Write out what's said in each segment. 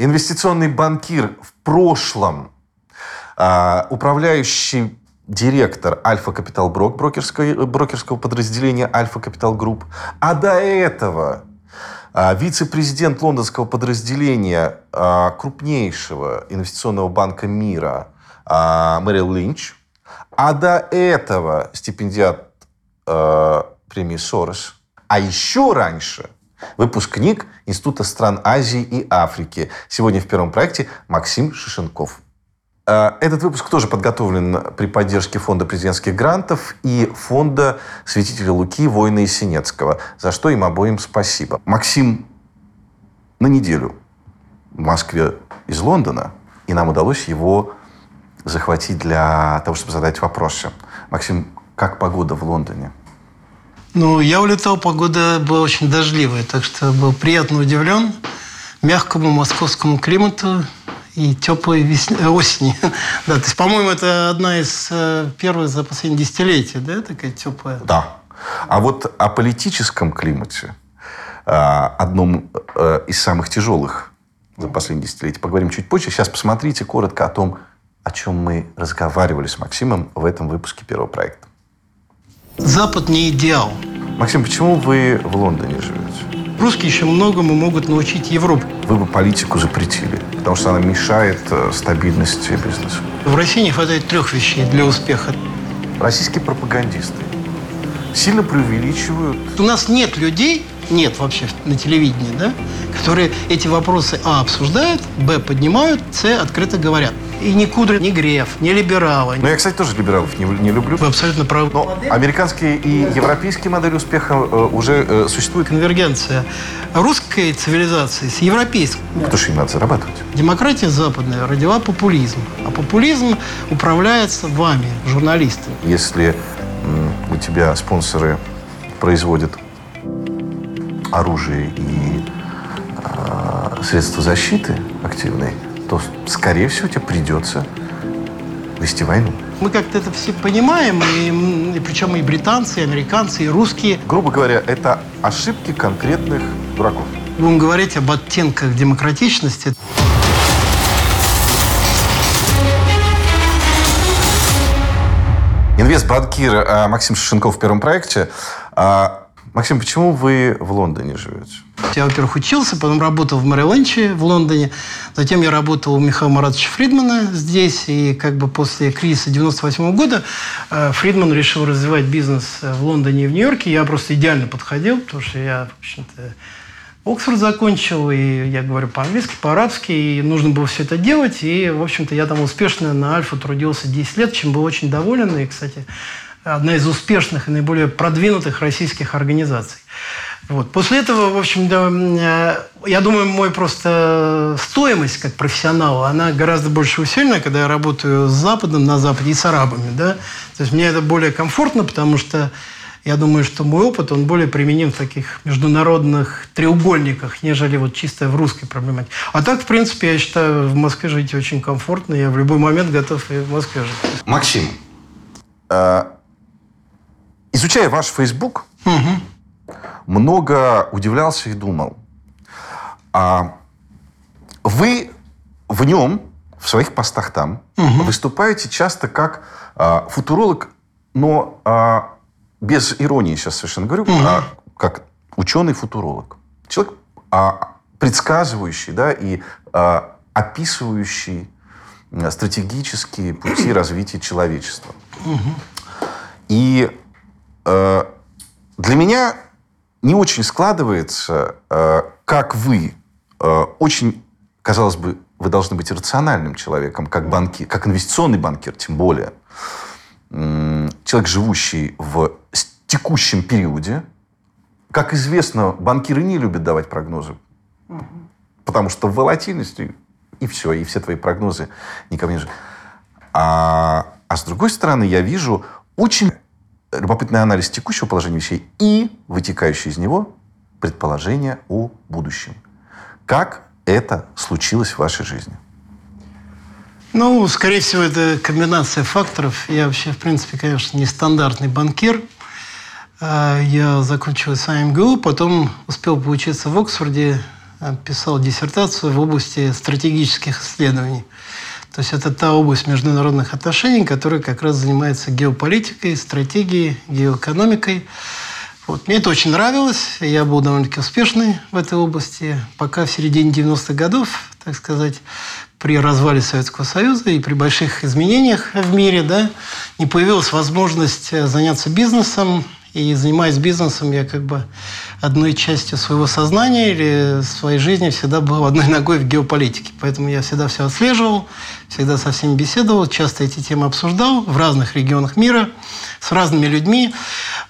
инвестиционный банкир в прошлом, а, управляющий директор Альфа Капитал Брок, брокерского, подразделения Альфа Капитал Групп, а до этого а, вице-президент лондонского подразделения а, крупнейшего инвестиционного банка мира Merrill Lynch, а до этого стипендиат премии Сорос, а еще раньше выпускник Института стран Азии и Африки. Сегодня в первом проекте Максим Шишенков. Э, этот выпуск тоже подготовлен при поддержке Фонда президентских грантов и Фонда святителя Луки Воина Синецкого, за что им обоим спасибо. Максим на неделю в Москве из Лондона, и нам удалось его захватить для того, чтобы задать вопросы. Максим, как погода в Лондоне? Ну, я улетал, погода была очень дождливая, так что был приятно удивлен мягкому московскому климату, и теплой весне, э, осени. да, то есть, по-моему, это одна из э, первых за последние десятилетия, да, такая теплая? Да. А вот о политическом климате, э, одном из самых тяжелых за последние десятилетия, поговорим чуть позже. Сейчас посмотрите коротко о том, о чем мы разговаривали с Максимом в этом выпуске первого проекта. Запад не идеал. Максим, почему вы в Лондоне живете? Русские еще многому могут научить Европу. Вы бы политику запретили, потому что она мешает э, стабильности бизнеса. В России не хватает трех вещей для успеха. Российские пропагандисты сильно преувеличивают. У нас нет людей, нет вообще на телевидении, да, которые эти вопросы А обсуждают, Б поднимают, С открыто говорят. И ни Кудра, ни Греф, ни либералы. Ну, я, кстати, тоже либералов не, не люблю. Вы абсолютно правы. Но американские и европейские модели успеха э, уже э, существуют. Конвергенция русской цивилизации с европейской. Потому что им надо зарабатывать. Демократия западная родила популизм. А популизм управляется вами, журналистами. Если у тебя спонсоры производят оружие и э, средства защиты активные, то, скорее всего, тебе придется вести войну. Мы как-то это все понимаем, и, и причем и британцы, и американцы, и русские. Грубо говоря, это ошибки конкретных дураков. Будем говорить об оттенках демократичности. Инвестбанкир э, Максим Шишенков в первом проекте. Максим, почему вы в Лондоне живете? Я, во-первых, учился, потом работал в Мэри в Лондоне. Затем я работал у Михаила Маратовича Фридмана здесь. И как бы после кризиса 98 года э, Фридман решил развивать бизнес в Лондоне и в Нью-Йорке. Я просто идеально подходил, потому что я, в общем-то, Оксфорд закончил, и я говорю по-английски, по-арабски, и нужно было все это делать. И, в общем-то, я там успешно на Альфа трудился 10 лет, чем был очень доволен. И, кстати, одна из успешных и наиболее продвинутых российских организаций. Вот. После этого, в общем, да, э, я думаю, мой просто стоимость как профессионала, она гораздо больше усилена, когда я работаю с Западом на Западе и с арабами. Да? То есть мне это более комфортно, потому что я думаю, что мой опыт, он более применим в таких международных треугольниках, нежели вот чисто в русской проблематике. А так, в принципе, я считаю, в Москве жить очень комфортно. Я в любой момент готов и в Москве жить. Максим, э, изучая ваш Facebook, угу. много удивлялся и думал. А вы в нем, в своих постах там, угу. выступаете часто как а, футуролог, но а, без иронии сейчас совершенно говорю, угу. а как ученый-футуролог. Человек, а, предсказывающий да, и а, описывающий стратегические пути развития человечества. Угу. И для меня не очень складывается, э, как вы, э, очень, казалось бы, вы должны быть рациональным человеком, как банкир, как инвестиционный банкир, тем более человек, живущий в текущем периоде. Как известно, банкиры не любят давать прогнозы. Угу. Потому что в волатильности и все, и все твои прогнозы никому не же. А, а с другой стороны, я вижу очень любопытный анализ текущего положения вещей и вытекающие из него предположения о будущем. Как это случилось в вашей жизни? Ну, скорее всего, это комбинация факторов. Я вообще, в принципе, конечно, не стандартный банкир. А, я закончил СМГУ, потом успел поучиться в Оксфорде э, писал диссертацию в области стратегических исследований. То есть это та область международных отношений, которая как раз занимается геополитикой, стратегией, геоэкономикой. Вот. Мне это очень нравилось, я был довольно-таки успешный в этой области, пока в середине 90-х годов, так сказать, при развале Советского Союза и при больших изменениях в мире, да, не появилась возможность заняться бизнесом, и занимаясь бизнесом, я как бы одной частью своего сознания или своей жизни всегда был одной ногой в геополитике. Поэтому я всегда все отслеживал, всегда со всеми беседовал, часто эти темы обсуждал в разных регионах мира с разными людьми.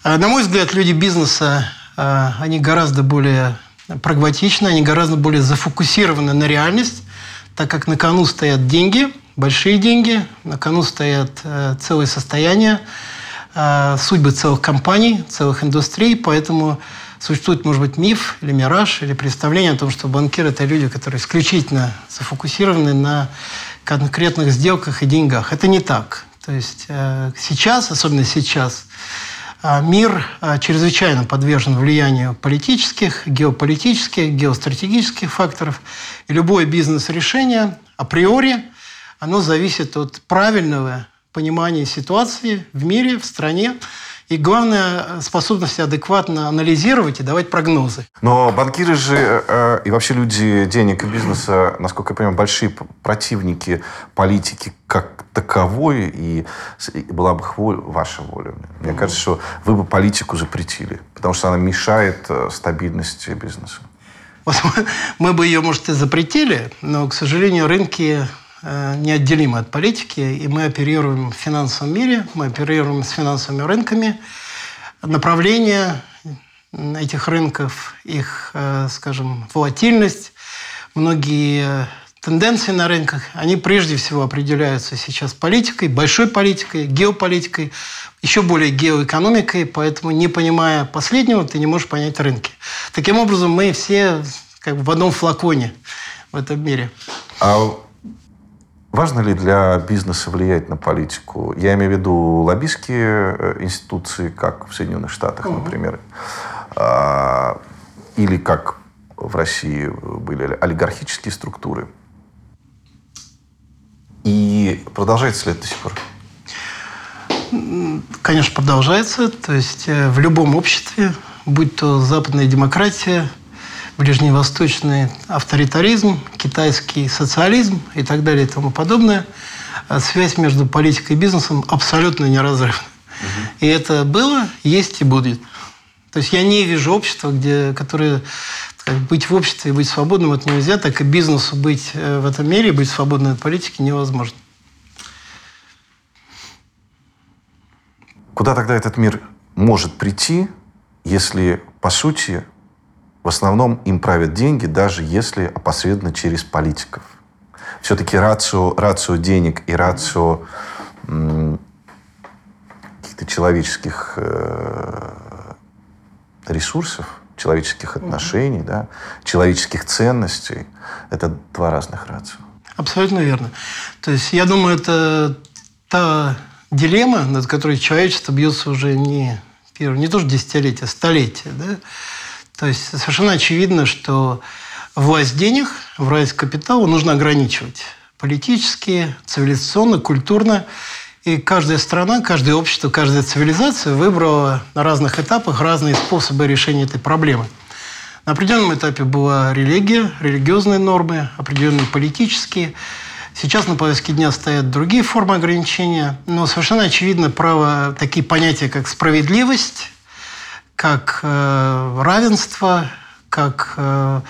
А, на мой взгляд, люди бизнеса, а, они гораздо более прагматичны, они гораздо более зафокусированы на реальность, так как на кону стоят деньги, большие деньги, на кону стоят э, целые состояния, э, судьбы целых компаний, целых индустрий, поэтому существует, может быть, миф или мираж, или представление о том, что банкиры – это люди, которые исключительно зафокусированы на конкретных сделках и деньгах. Это не так. То есть э, сейчас, особенно сейчас, э, мир э, чрезвычайно подвержен влиянию политических, геополитических, геостратегических факторов. И любое бизнес-решение априори, оно зависит от правильного понимания ситуации в мире, в стране, и главное, способность адекватно анализировать и давать прогнозы. Но банкиры же э, и вообще люди денег и бизнеса, насколько я понимаю, большие противники политики как таковой, и была бы воля, ваша воля. Мне кажется, что вы бы политику запретили, потому что она мешает э, стабильности бизнеса. Вот мы бы ее, может, и запретили, но, к сожалению, рынки Э, неотделимы от политики, и мы оперируем в финансовом мире, мы оперируем с финансовыми рынками. Направление этих рынков, их, э, скажем, волатильность, многие тенденции на рынках, они прежде всего определяются сейчас политикой, большой политикой, геополитикой, еще более геоэкономикой, поэтому не понимая последнего, ты не можешь понять рынки. Таким образом, мы все как бы в одном флаконе в этом мире. А Важно ли для бизнеса влиять на политику? Я имею в виду лоббистские э, институции, как в Соединенных Штатах, угу. например, а, или как в России были олигархические структуры. И продолжается ли это до сих пор? Конечно, продолжается. То есть э, в любом обществе, будь то западная демократия, ближневосточный авторитаризм, китайский социализм и так далее и тому подобное, а связь между политикой и бизнесом абсолютно неразрывна. Угу. И это было, есть и будет. То есть я не вижу общества, где, которое как, быть в обществе и быть свободным это нельзя, так и бизнесу быть э, в этом мире, быть свободным от политики невозможно. Куда тогда этот мир может прийти, если, по сути, в основном им правят деньги, даже если опосредованно через политиков. Все-таки рацио, рацио денег и рацио каких-то человеческих э, ресурсов, человеческих отношений, да, человеческих ценностей – это два разных рацио. Абсолютно верно. То есть я думаю, это та дилемма, над которой человечество бьется уже не, первое, не то что десятилетие, а столетие. Да? То есть совершенно очевидно, что власть денег, власть капитала нужно ограничивать. Политически, цивилизационно, культурно. И каждая страна, каждое общество, каждая цивилизация выбрала на разных этапах разные способы решения этой проблемы. На определенном этапе была религия, религиозные нормы, определенные политические. Сейчас на повестке дня стоят другие формы ограничения, но совершенно очевидно право такие понятия, как справедливость, как э, равенство, как э,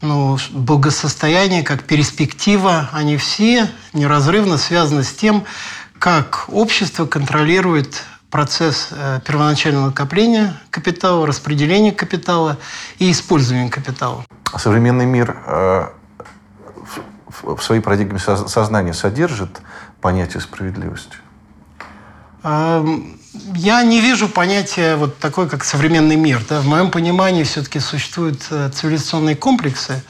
ну, благосостояние, как перспектива, они все неразрывно связаны с тем, как общество контролирует процесс э, первоначального накопления капитала, распределения капитала и использования капитала. Современный мир э, в, в своей парадигме сознания содержит понятие справедливости? Я не вижу понятия вот такой, как современный мир. Да? В моем понимании все-таки существуют э, цивилизационные комплексы,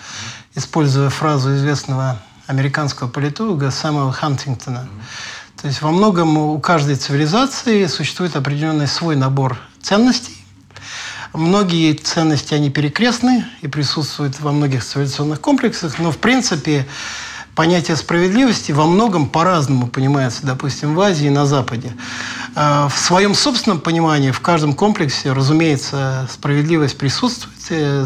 используя фразу известного американского политолога Сэмюэла Хантингтона. То есть во многом у каждой цивилизации существует определенный свой набор ценностей, Многие ценности, они перекрестны и присутствуют во многих цивилизационных комплексах, но, в принципе, понятие справедливости во многом по-разному понимается, допустим, в Азии и на Западе. А, в своем собственном понимании в каждом комплексе, разумеется, справедливость присутствует,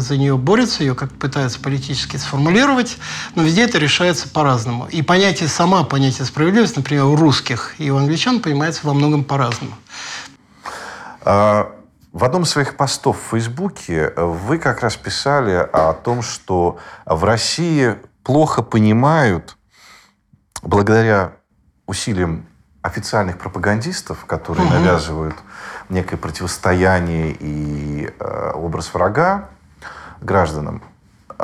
за нее борются, ее как пытаются политически сформулировать, но везде это решается по-разному. И понятие, сама понятие справедливости, например, у русских и у англичан понимается во многом по-разному. А, в одном из своих постов в Фейсбуке вы как раз писали о том, что в России плохо понимают, благодаря усилиям официальных пропагандистов, которые угу. навязывают некое противостояние и э, образ врага гражданам, э,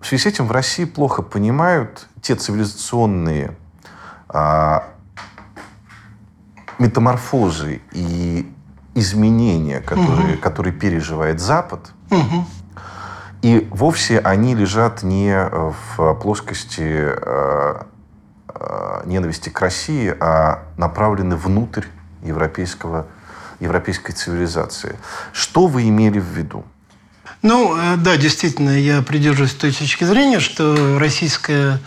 в связи с этим в России плохо понимают те цивилизационные э, метаморфозы и изменения, которые, угу. которые переживает Запад. Угу. И вовсе они лежат не в плоскости э, э, ненависти к России, а направлены внутрь европейского, европейской цивилизации. Что вы имели в виду? Ну, э, да, действительно, я придерживаюсь той точки зрения, что российская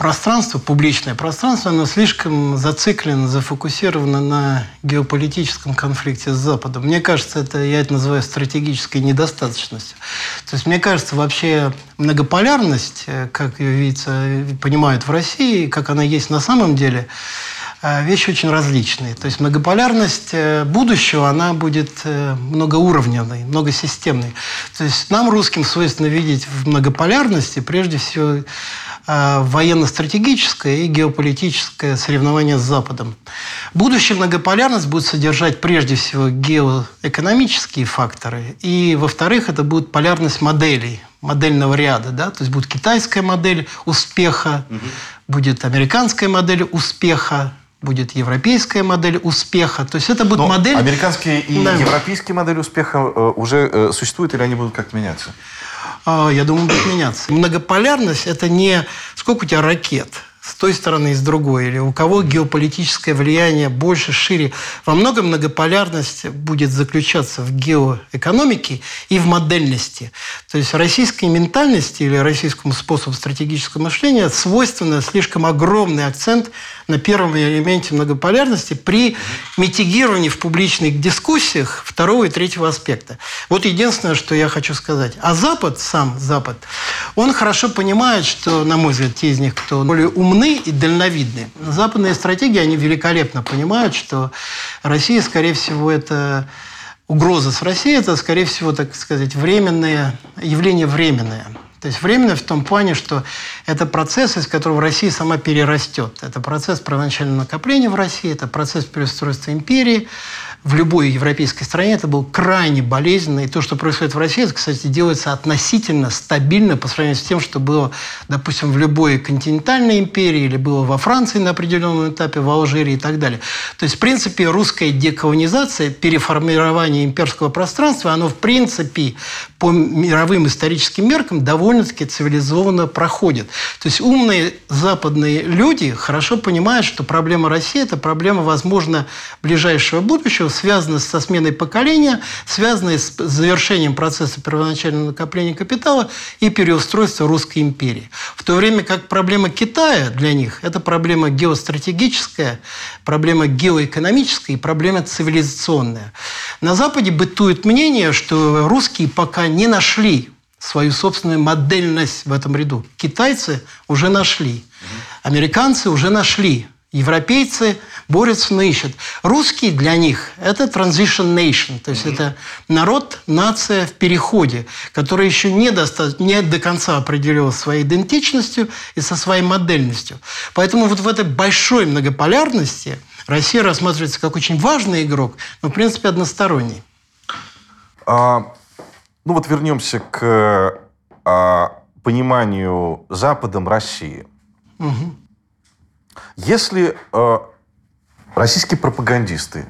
пространство, публичное пространство, оно слишком зациклено, зафокусировано на геополитическом конфликте с Западом. Мне кажется, это, я это называю стратегической недостаточностью. То есть, мне кажется, вообще многополярность, э, как ее видится, понимают в России, как она есть на самом деле, э, вещи очень различные. То есть многополярность э, будущего, она будет многоуровневой, многосистемной. То есть нам, русским, свойственно видеть в многополярности прежде всего Э, военно-стратегическое и геополитическое соревнование с Западом. Будущая многополярность будет содержать прежде всего геоэкономические факторы, и, во-вторых, это будет полярность моделей, модельного ряда. Да? То есть будет китайская модель успеха, угу. будет американская модель успеха, будет европейская модель успеха. То есть это будет Но модель... Американские и да. европейские модели успеха э, уже э, существуют или они будут как-то меняться? А, я думаю, будет меняться. Многополярность – это не сколько у тебя ракет – с той стороны и с другой, или у кого геополитическое влияние больше, шире. Во многом многополярность будет заключаться в геоэкономике и в модельности. То есть российской ментальности или российскому способу стратегического мышления свойственно слишком огромный акцент на первом элементе многополярности при митигировании в публичных дискуссиях второго и третьего аспекта. Вот единственное, что я хочу сказать. А Запад, сам Запад, он хорошо понимает, что, на мой взгляд, те из них, кто более умны и дальновидны, западные стратегии, они великолепно понимают, что Россия, скорее всего, это угроза с Россией, это, скорее всего, так сказать, временное, явление временное. То есть временно в том плане, что это процесс, из которого Россия сама перерастет. Это процесс первоначального накопления в России, это процесс переустройства империи, в любой европейской стране это был крайне болезненно. И то, что происходит в России, это, кстати, делается относительно стабильно по сравнению с тем, что было, допустим, в любой континентальной империи или было во Франции на определенном этапе, в Алжире и так далее. То есть, в принципе, русская деколонизация, переформирование имперского пространства, оно, в принципе, по мировым историческим меркам довольно-таки цивилизованно проходит. То есть умные западные люди хорошо понимают, что проблема России – это проблема, возможно, ближайшего будущего, связаны со сменой поколения, связаны с завершением процесса первоначального накопления капитала и переустройства Русской империи. В то время как проблема Китая для них – это проблема геостратегическая, проблема геоэкономическая и проблема цивилизационная. На Западе бытует мнение, что русские пока не нашли свою собственную модельность в этом ряду. Китайцы уже нашли, американцы уже нашли, европейцы борются, но ищут. Русские для них – это transition nation, то есть mm-hmm. это народ, нация в переходе, которая еще не, доста- не до конца определилась своей идентичностью и со своей модельностью. Поэтому вот в этой большой многополярности Россия рассматривается как очень важный игрок, но в принципе односторонний. А, ну вот вернемся к а, пониманию Западом России. Угу. Если а, Российские пропагандисты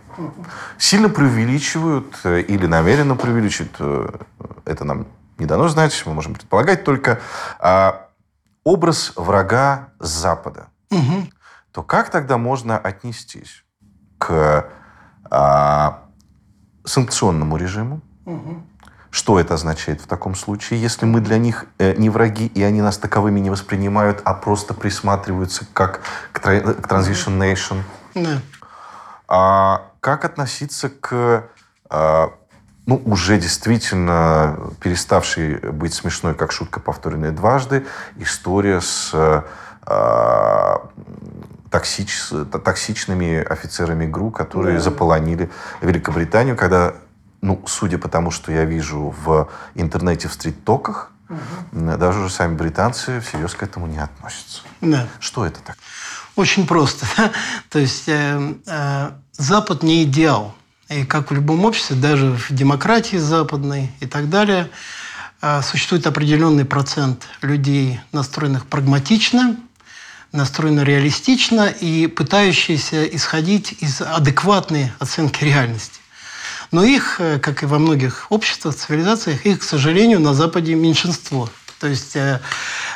сильно преувеличивают э, или намеренно преувеличивают, э, это нам не дано знать, мы можем предполагать только а, образ врага с Запада. Угу. То как тогда можно отнестись к а, санкционному режиму. Что это означает в таком случае, если мы для них э, не враги, и они нас таковыми не воспринимают, а просто присматриваются как к, к Transition Nation? Да. А как относиться к а, ну, уже действительно переставшей быть смешной, как шутка, повторенная дважды, история с а, токсич, токсичными офицерами ГРУ, которые да. заполонили Великобританию, когда ну, судя по тому, что я вижу в интернете в стрит-токах, угу. даже уже сами британцы всерьез к этому не относятся. Да. Что это так? Очень просто. То есть э, э, Запад не идеал. И как в любом обществе, даже в демократии западной и так далее, э, существует определенный процент людей, настроенных прагматично, настроенных реалистично и пытающиеся исходить из адекватной оценки реальности. Но их, э, как и во многих обществах, цивилизациях, их, к сожалению, на Западе меньшинство. То есть э,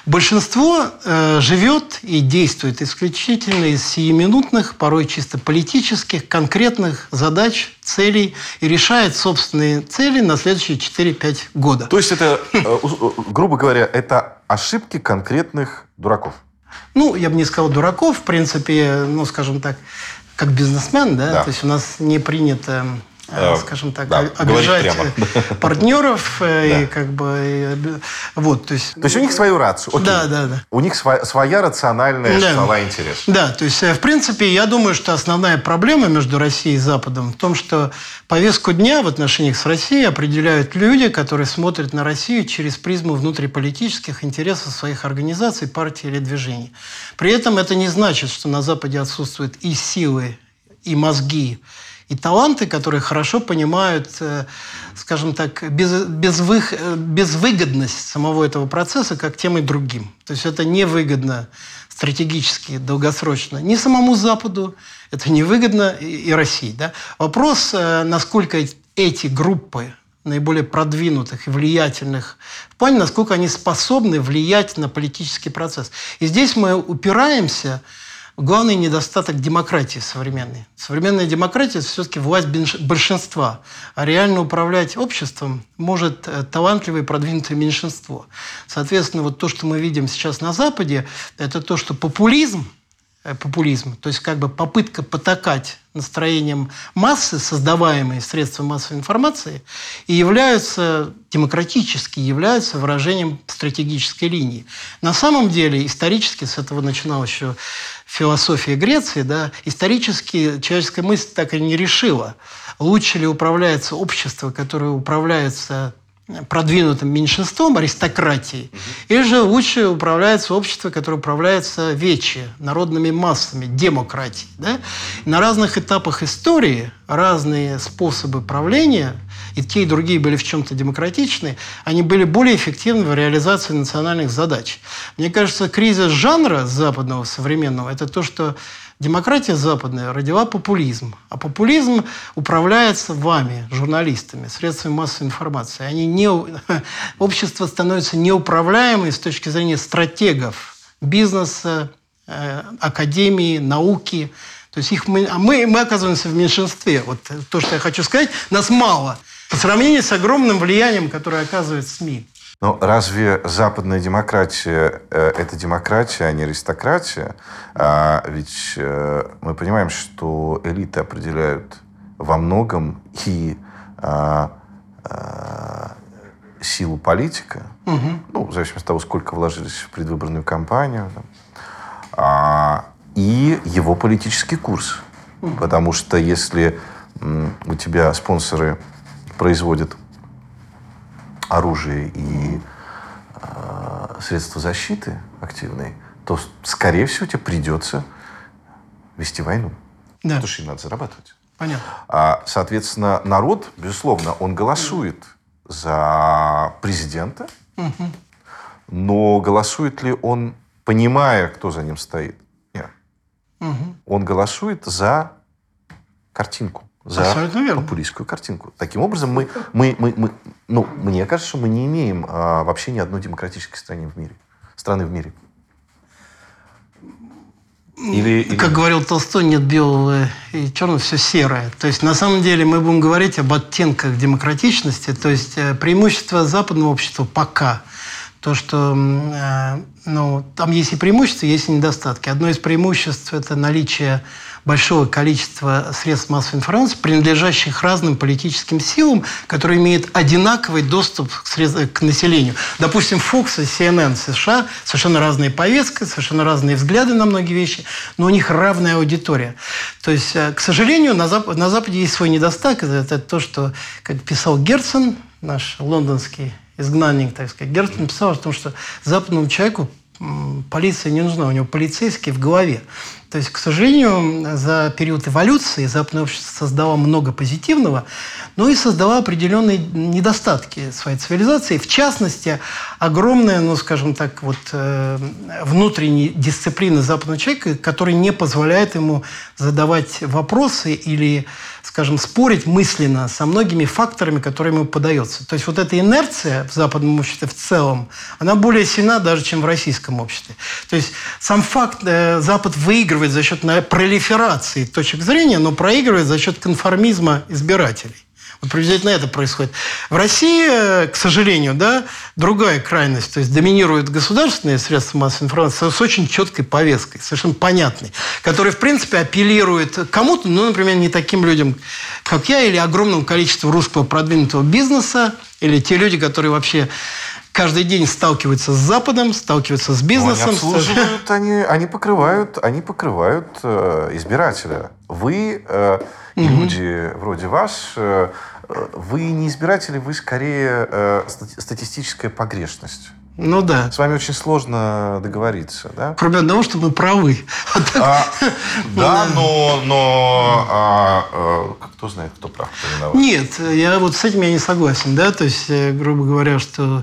большинство э, живет и действует исключительно из сиюминутных, порой чисто политических, конкретных задач, целей и решает собственные цели на следующие 4-5 года. То есть это, грубо говоря, это ошибки конкретных дураков? Ну, я бы не сказал дураков, в принципе, ну, скажем так, как бизнесмен, да, да. то есть у нас не принято скажем так, да, обижать э, партнеров э, и как бы вот, то есть. То есть у них свою рацию. Да, да, да. У них своя, рациональная шкала интересов. Да, то есть в принципе я думаю, что основная проблема между Россией и Западом в том, что повестку дня в отношениях с Россией определяют люди, которые смотрят на Россию через призму внутриполитических интересов своих организаций, партий или движений. При этом это не значит, что на Западе отсутствуют и силы, и мозги, и таланты, которые хорошо понимают, э, скажем так, без, безвых, э, безвыгодность самого этого процесса как тем и другим. То есть это невыгодно стратегически, долгосрочно ни самому Западу, это невыгодно и, России. Да? Вопрос, э, насколько эти группы наиболее продвинутых и влиятельных, в плане, насколько они способны влиять на политический процесс. И здесь мы упираемся главный недостаток демократии современной. Современная демократия – это все-таки власть большинства, а реально управлять обществом может э, талантливое и продвинутое меньшинство. Соответственно, вот то, что мы видим сейчас на Западе, это то, что популизм – популизм, то есть как бы попытка потакать настроением массы, создаваемые средством массовой информации, и являются демократически, являются выражением стратегической линии. На самом деле, исторически, с этого начиналась еще философия Греции, да, исторически человеческая мысль так и не решила, лучше ли управляется общество, которое управляется продвинутым меньшинством, аристократией, угу. или же лучше управляется общество, которое управляется вече, народными массами, демократией. Да? На разных этапах истории разные способы правления, и те, и другие были в чем-то демократичны, они были более эффективны в реализации национальных задач. Мне кажется, кризис жанра западного современного – это то, что Демократия западная родила популизм, а популизм управляется вами, журналистами, средствами массовой информации. Они не, общество становится неуправляемым с точки зрения стратегов бизнеса, э, академии, науки. То есть их мы, а мы, мы оказываемся в меньшинстве. Вот то, что я хочу сказать, нас мало по сравнению с огромным влиянием, которое оказывает СМИ. Но разве западная демократия э, – это демократия, а не аристократия? А ведь э, мы понимаем, что элиты определяют во многом и а, а, силу политика, угу. ну, в зависимости от того, сколько вложились в предвыборную кампанию, да, а, и его политический курс. Угу. Потому что если м, у тебя спонсоры производят оружие и э, средства защиты активные, то, скорее всего, тебе придется вести войну. Да. Потому что им надо зарабатывать. Понятно. А, соответственно, народ, безусловно, он голосует mm. за президента, угу. но голосует ли он, понимая, кто за ним стоит? Нет. Угу. Он голосует за картинку за популистскую картинку. Таким образом, мы, мы, мы, мы, ну, мне кажется, что мы не имеем а, вообще ни одной демократической страны в мире. Страны в мире. Или, или... Как говорил Толстой, нет белого и черного, все серое. То есть на самом деле мы будем говорить об оттенках демократичности. То есть э, преимущество западного общества пока то, что э, ну, там есть и преимущества, есть и недостатки. Одно из преимуществ – это наличие большого количества средств массовой информации, принадлежащих разным политическим силам, которые имеют одинаковый доступ к, сред... к населению. Допустим, Fox и CNN США совершенно разные повестки, совершенно разные взгляды на многие вещи, но у них равная аудитория. То есть, э, к сожалению, на, Зап... на Западе есть свой недостаток. Это то, что, как писал Герцен, наш лондонский изгнанник, так сказать, Герцен писал о том, что западному человеку полиция не нужна, у него полицейский в голове. То есть, к сожалению, за период эволюции западное общество создало много позитивного, но и создало определенные недостатки своей цивилизации. В частности, огромная, ну, скажем так, вот э, внутренняя дисциплина западного человека, которая не позволяет ему задавать вопросы или скажем, спорить мысленно со многими факторами, которые ему подаются. То есть вот эта инерция в западном обществе в целом, она более сильна даже, чем в российском обществе. То есть сам факт, э, Запад выигрывает за счет пролиферации точек зрения, но проигрывает за счет конформизма избирателей. Вот приблизительно это происходит. В России, э, к сожалению, да, другая крайность. То есть доминируют государственные средства массовой информации с очень четкой повесткой, совершенно понятной, которая, в принципе, апеллирует кому-то, ну, например, не таким людям, как я, или огромному количеству русского продвинутого бизнеса, или те люди, которые вообще каждый день сталкиваются с Западом, сталкиваются с бизнесом. Они обслуживают, они, они покрывают, они покрывают э, избирателя. Вы, э, угу. люди вроде вас, э, вы не избиратели, вы скорее э, статистическая погрешность. Ну да. С вами очень сложно договориться, да? Кроме одного, что мы правы. А, да, но, но а, а, кто знает, кто прав, кто виноват? Нет, я вот с этим я не согласен, да, то есть, э, грубо говоря, что Э,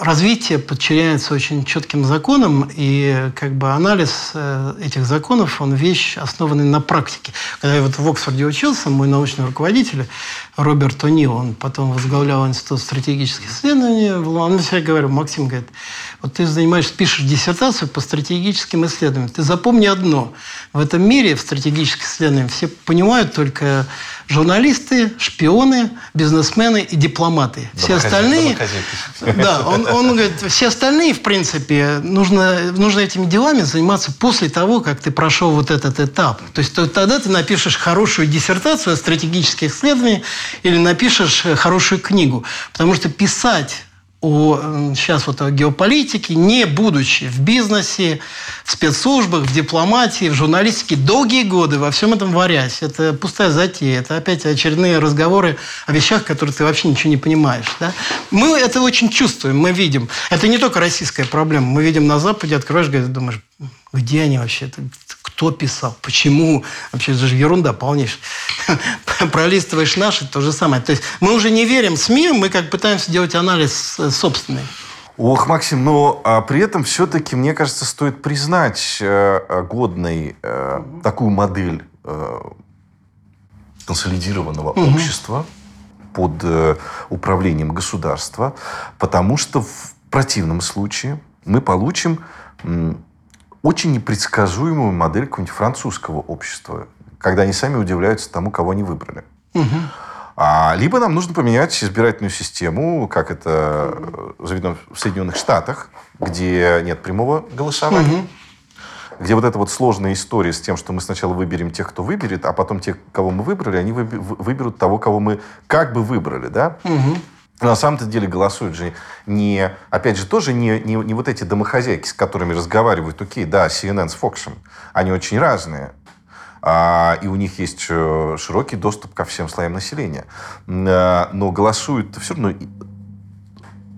развитие подчиняется очень четким законам, и как бы анализ э, этих законов, он вещь, основанная на практике. Когда я вот в Оксфорде учился, мой научный руководитель Роберт О'Нил, он потом возглавлял Институт стратегических исследований, он всегда говорил, Максим говорит, вот ты занимаешься, пишешь диссертацию по стратегическим исследованиям, ты запомни одно, в этом мире в стратегических исследованиях все понимают только журналисты, шпионы, бизнесмены и дипломаты. Все остальные... Да, он, он говорит, все остальные, в принципе, нужно, нужно этими делами заниматься после того, как ты прошел вот этот этап. То есть то, тогда ты напишешь хорошую диссертацию о стратегических исследованиях или напишешь хорошую книгу. Потому что писать о, сейчас вот о геополитике, не будучи в бизнесе, в спецслужбах, в дипломатии, в журналистике, долгие годы во всем этом варясь. Это пустая затея. Это опять очередные разговоры о вещах, которые ты вообще ничего не понимаешь. Да? Мы это очень чувствуем, мы видим. Это не только российская проблема. Мы видим на Западе, открываешь, думаешь, где они вообще? Кто писал? Почему? Вообще, это же ерунда полнейшая. Пролистываешь наши, то же самое. То есть мы уже не верим СМИ, мы как пытаемся делать анализ э, собственный. Ох, Максим, но а, при этом все-таки, мне кажется, стоит признать э, годной э, такую модель э, консолидированного угу. общества под э, управлением государства, потому что в противном случае мы получим очень непредсказуемую модель какого-нибудь французского общества, когда они сами удивляются тому, кого они выбрали. Угу. А, либо нам нужно поменять избирательную систему, как это заведено в Соединенных Штатах, где нет прямого голосования. Угу где вот эта вот сложная история с тем, что мы сначала выберем тех, кто выберет, а потом тех, кого мы выбрали, они выберут того, кого мы как бы выбрали, да? Угу. На самом-то деле голосуют же не, опять же, тоже не, не, не вот эти домохозяйки, с которыми разговаривают, окей, да, CNN с Fox, они очень разные, а, и у них есть э, широкий доступ ко всем слоям населения. А, но голосуют все равно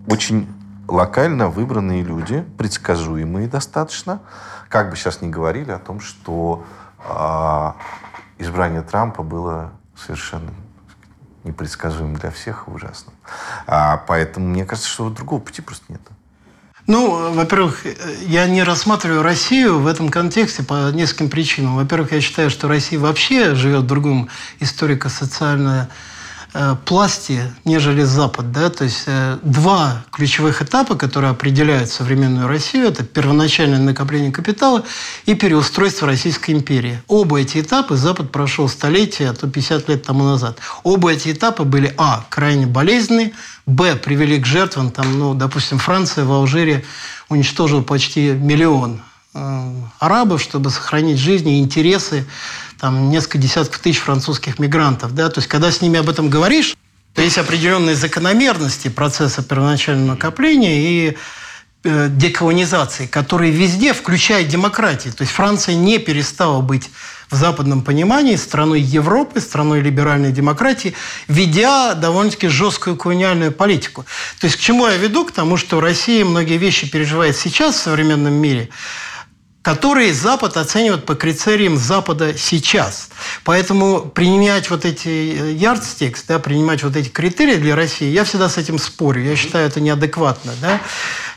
очень локально выбранные люди, предсказуемые достаточно, как бы сейчас ни говорили о том, что а, избрание Трампа было совершенно непредсказуемым для всех и ужасным. А, поэтому мне кажется, что другого пути просто нет. Ну, во-первых, я не рассматриваю Россию в этом контексте по нескольким причинам. Во-первых, я считаю, что Россия вообще живет в другом историко-социально э, пласте, нежели Запад. Да? То есть э, два ключевых этапа, которые определяют современную Россию, это первоначальное накопление капитала и переустройство Российской империи. Оба эти этапы Запад прошел столетия, а то 50 лет тому назад. Оба эти этапа были, а, крайне болезненные, б, привели к жертвам. Там, ну, допустим, Франция в Алжире уничтожила почти миллион э, арабов, чтобы сохранить жизни и интересы там, несколько десятков тысяч французских мигрантов. Да? То есть, когда с ними об этом говоришь, то есть определенные закономерности процесса первоначального накопления и э, деколонизации, которые везде, включая демократии. То есть Франция не перестала быть в западном понимании страной Европы, страной либеральной демократии, ведя довольно-таки жесткую колониальную политику. То есть к чему я веду? К тому, что Россия многие вещи переживает сейчас в современном мире, которые Запад оценивает по критериям Запада сейчас. Поэтому применять вот эти ярдстикс, да, принимать вот эти критерии для России, я всегда с этим спорю. Я считаю это неадекватно. Да?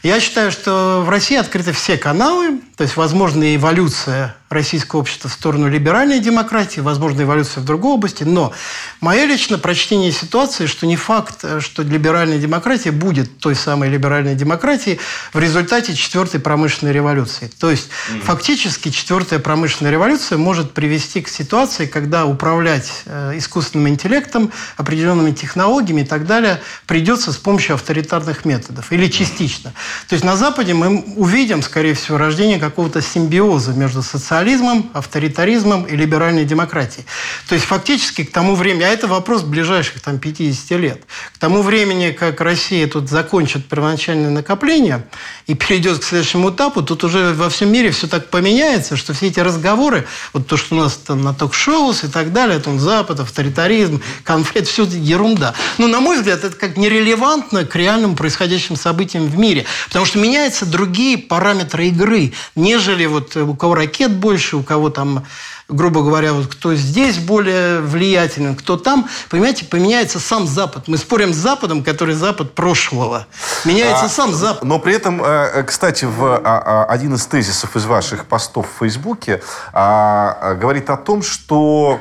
Я считаю, что в России открыты все каналы, то есть возможна эволюция российского общества в сторону либеральной демократии, возможно, эволюция в другой области, но мое личное прочтение ситуации, что не факт, что либеральная демократия будет той самой либеральной демократией в результате четвертой промышленной революции. То есть mm-hmm. фактически четвертая промышленная революция может привести к ситуации, когда управлять э, искусственным интеллектом, определенными технологиями и так далее придется с помощью авторитарных методов или частично. То есть на Западе мы увидим, скорее всего, рождение какого-то симбиоза между социализмом, авторитаризмом и либеральной демократией. То есть фактически к тому времени, а это вопрос ближайших там, 50 лет, к тому времени, как Россия тут закончит первоначальное накопление и перейдет к следующему этапу, тут уже во всем мире все так поменяется, что все эти разговоры, вот то, что у нас там на ток-шоу и так далее, там Запад, авторитаризм, конфликт, все это ерунда. Но, на мой взгляд, это как нерелевантно к реальным происходящим событиям в мире, потому что меняются другие параметры игры нежели вот у кого ракет больше, у кого там грубо говоря, вот кто здесь более влиятелен, кто там, понимаете, поменяется сам Запад. Мы спорим с Западом, который Запад прошлого. Меняется а, сам Запад. Но при этом, э, кстати, в а, а, один из тезисов из ваших постов в Фейсбуке говорит о том, что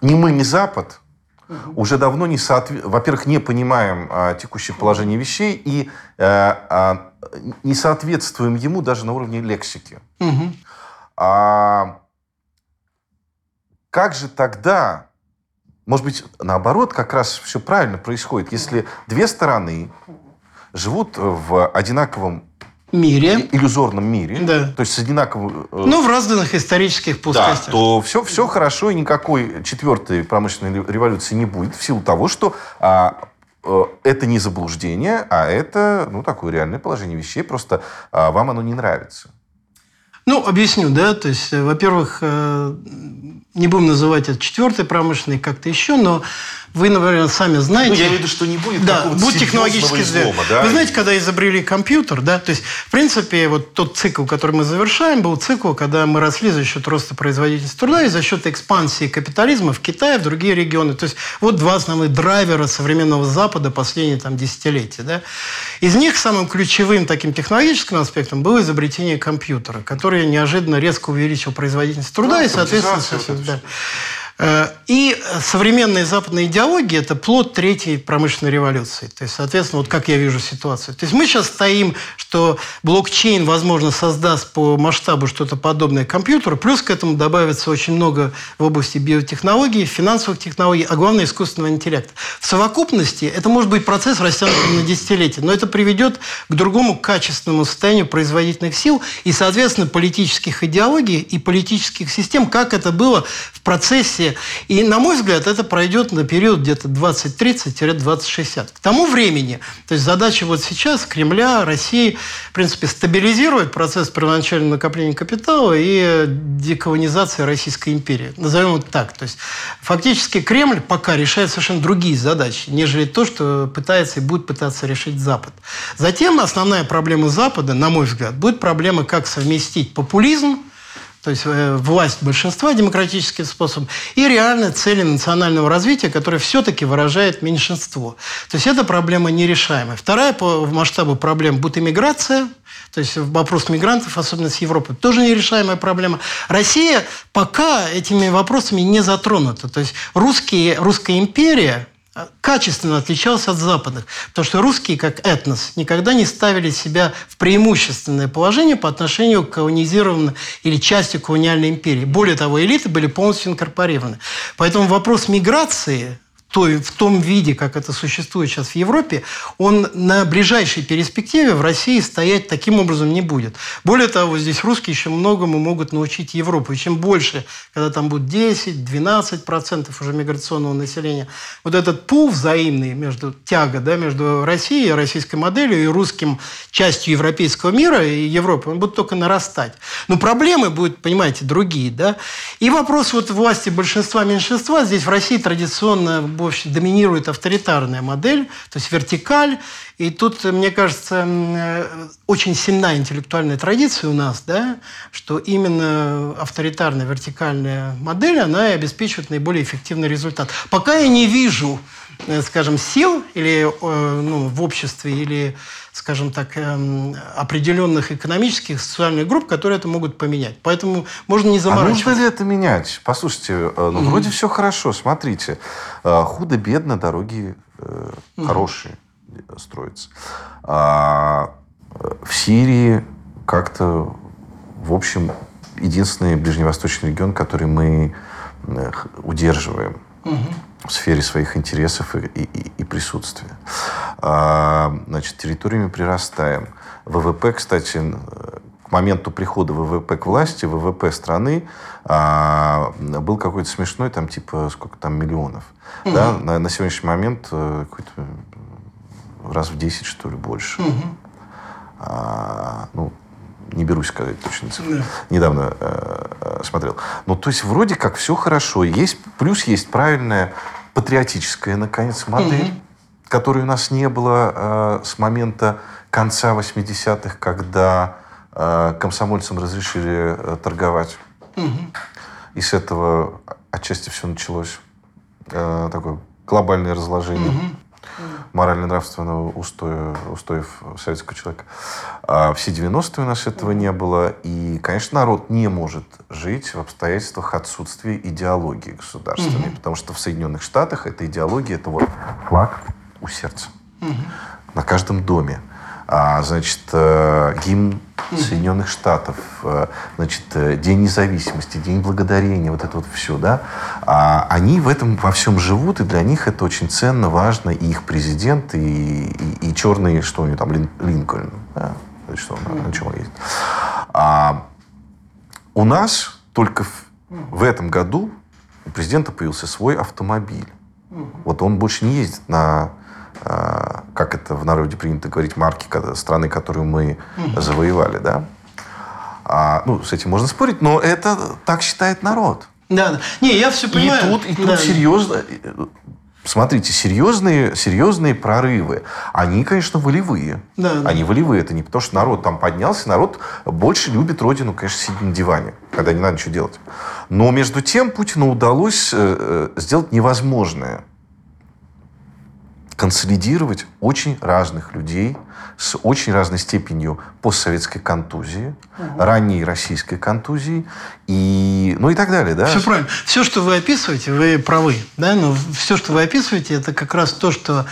ни мы, ни Запад уже давно не соответ... во-первых, не понимаем а, текущее положение вещей и а, а, не соответствуем ему даже на уровне лексики. Угу. А, как же тогда, может быть, наоборот, как раз все правильно происходит, если две стороны живут в одинаковом мире. иллюзорном мире. Да. То есть с одинаковым... Э, ну, в разных исторических плоскостях. Да, то все, все хорошо, и никакой четвертой промышленной революции не будет в силу того, что а, э, это не заблуждение, а это ну, такое реальное положение вещей. Просто а, вам оно не нравится. Ну, объясню, да. То есть, э, во-первых, не будем называть это четвертой промышленной, как-то еще, но вы, наверное, сами знаете... Ну, я имею в виду, что не будет да, будет технологически излома, да? Вы знаете, когда изобрели компьютер, да, то есть, в принципе, вот тот цикл, который мы завершаем, был цикл, когда мы росли за счет роста производительности труда и за счет экспансии капитализма в Китае, в другие регионы. То есть, вот два основных драйвера современного Запада последние там десятилетия, да. Из них самым ключевым таким технологическим аспектом было изобретение компьютера, который неожиданно резко увеличил производительность труда ну, и, соответственно, вот да. Э, и современная западная идеология – это плод третьей промышленной революции. То есть, соответственно, вот как я вижу ситуацию. То есть мы сейчас стоим, что блокчейн, возможно, создаст по масштабу что-то подобное компьютеру, плюс к этому добавится очень много в области биотехнологий, финансовых технологий, а главное – искусственного интеллекта. В совокупности это может быть процесс, растянутый на десятилетия, но это приведет к другому качественному состоянию производительных сил и, соответственно, политических идеологий и политических систем, как это было в процессе развития. И, на мой взгляд, это пройдет на период где-то 2030-2060. К тому времени, то есть задача вот сейчас Кремля, России, в принципе, стабилизировать процесс первоначального накопления капитала и деколонизации Российской империи. Назовем это так. То есть фактически Кремль пока решает совершенно другие задачи, нежели то, что пытается и будет пытаться решить Запад. Затем основная проблема Запада, на мой взгляд, будет проблема, как совместить популизм, то есть э, власть большинства демократическим способом, и реально цели национального развития, которые все-таки выражает меньшинство. То есть эта проблема нерешаемая. Вторая по масштабу проблем будет иммиграция, то есть вопрос мигрантов, особенно с Европы, тоже нерешаемая проблема. Россия пока этими вопросами не затронута. То есть русские, русская империя, качественно отличался от западных. Потому что русские, как этнос, никогда не ставили себя в преимущественное положение по отношению к колонизированной или части колониальной империи. Более того, элиты были полностью инкорпорированы. Поэтому вопрос миграции той, в том виде, как это существует сейчас в Европе, он на ближайшей перспективе в России стоять таким образом не будет. Более того, здесь русские еще многому могут научить Европу. И чем больше, когда там будет 10-12% уже миграционного населения, вот этот пул взаимный между тяга да, между Россией, российской моделью и русским частью европейского мира и Европы, он будет только нарастать. Но проблемы будут, понимаете, другие. Да? И вопрос вот власти большинства меньшинства здесь в России традиционно общем, доминирует авторитарная модель, то есть вертикаль. И тут, мне кажется, э, очень сильна интеллектуальная традиция у нас, да, что именно авторитарная вертикальная модель, она и обеспечивает наиболее эффективный результат. Пока я не вижу, скажем, сил или э, ну, в обществе, или скажем так, эм, определенных экономических, социальных групп, которые это могут поменять. Поэтому можно не заморачиваться. А нужно ли это менять? Послушайте, э, ну, mm-hmm. вроде все хорошо. Смотрите, э, худо-бедно дороги mm-hmm. хорошие строятся. А в Сирии как-то, в общем, единственный ближневосточный регион, который мы удерживаем. Угу в сфере своих интересов и, и, и присутствия. А, значит, территориями прирастаем. ВВП, кстати, к моменту прихода ВВП к власти, ВВП страны а, был какой-то смешной, там типа сколько там миллионов. Угу. Да? На, на сегодняшний момент э, какой-то раз в 10, что ли, больше. Угу. А, ну, не берусь сказать точно цифры. Да. Недавно э, э, смотрел. Ну, то есть, вроде как все хорошо. Есть, плюс есть правильная патриотическая, наконец, модель, угу. которой у нас не было э, с момента конца 80-х, когда э, комсомольцам разрешили э, торговать. Угу. И с этого отчасти все началось. Э, такое глобальное разложение. Угу морально-нравственного устоя, устоев советского человека. А все 90-е у нас этого не было. И, конечно, народ не может жить в обстоятельствах отсутствия идеологии государственной. Угу. Потому что в Соединенных Штатах эта идеология, это вот флаг у сердца. Угу. На каждом доме а, значит, э, гимн Соединенных Штатов, э, значит, э, День независимости, День благодарения, вот это вот все, да, а они в этом во всем живут, и для них это очень ценно, важно, и их президент, и, и, и черный, что у него там, Лин, Линкольн, да, что он, на чем он ездит. А у нас только в, в этом году у президента появился свой автомобиль. Вот он больше не ездит на а, как это в народе принято говорить, марки страны, которую мы завоевали, да. А, ну, с этим можно спорить, но это так считает народ. Да, да. Не, я все понимаю. И тут, и тут да. серьезно, смотрите, серьезные, серьезные прорывы, они, конечно, волевые. Да, да. Они волевые. Это не потому, что народ там поднялся. Народ больше любит родину, конечно, сидя на диване, когда не надо ничего делать. Но между тем Путину удалось э, э сделать невозможное – консолидировать очень разных людей с очень разной степенью постсоветской контузии, угу. ранней российской контузии и ну и так далее, да? Все правильно. Все, что вы описываете, вы правы, да, но все, что вы описываете, это как раз то, что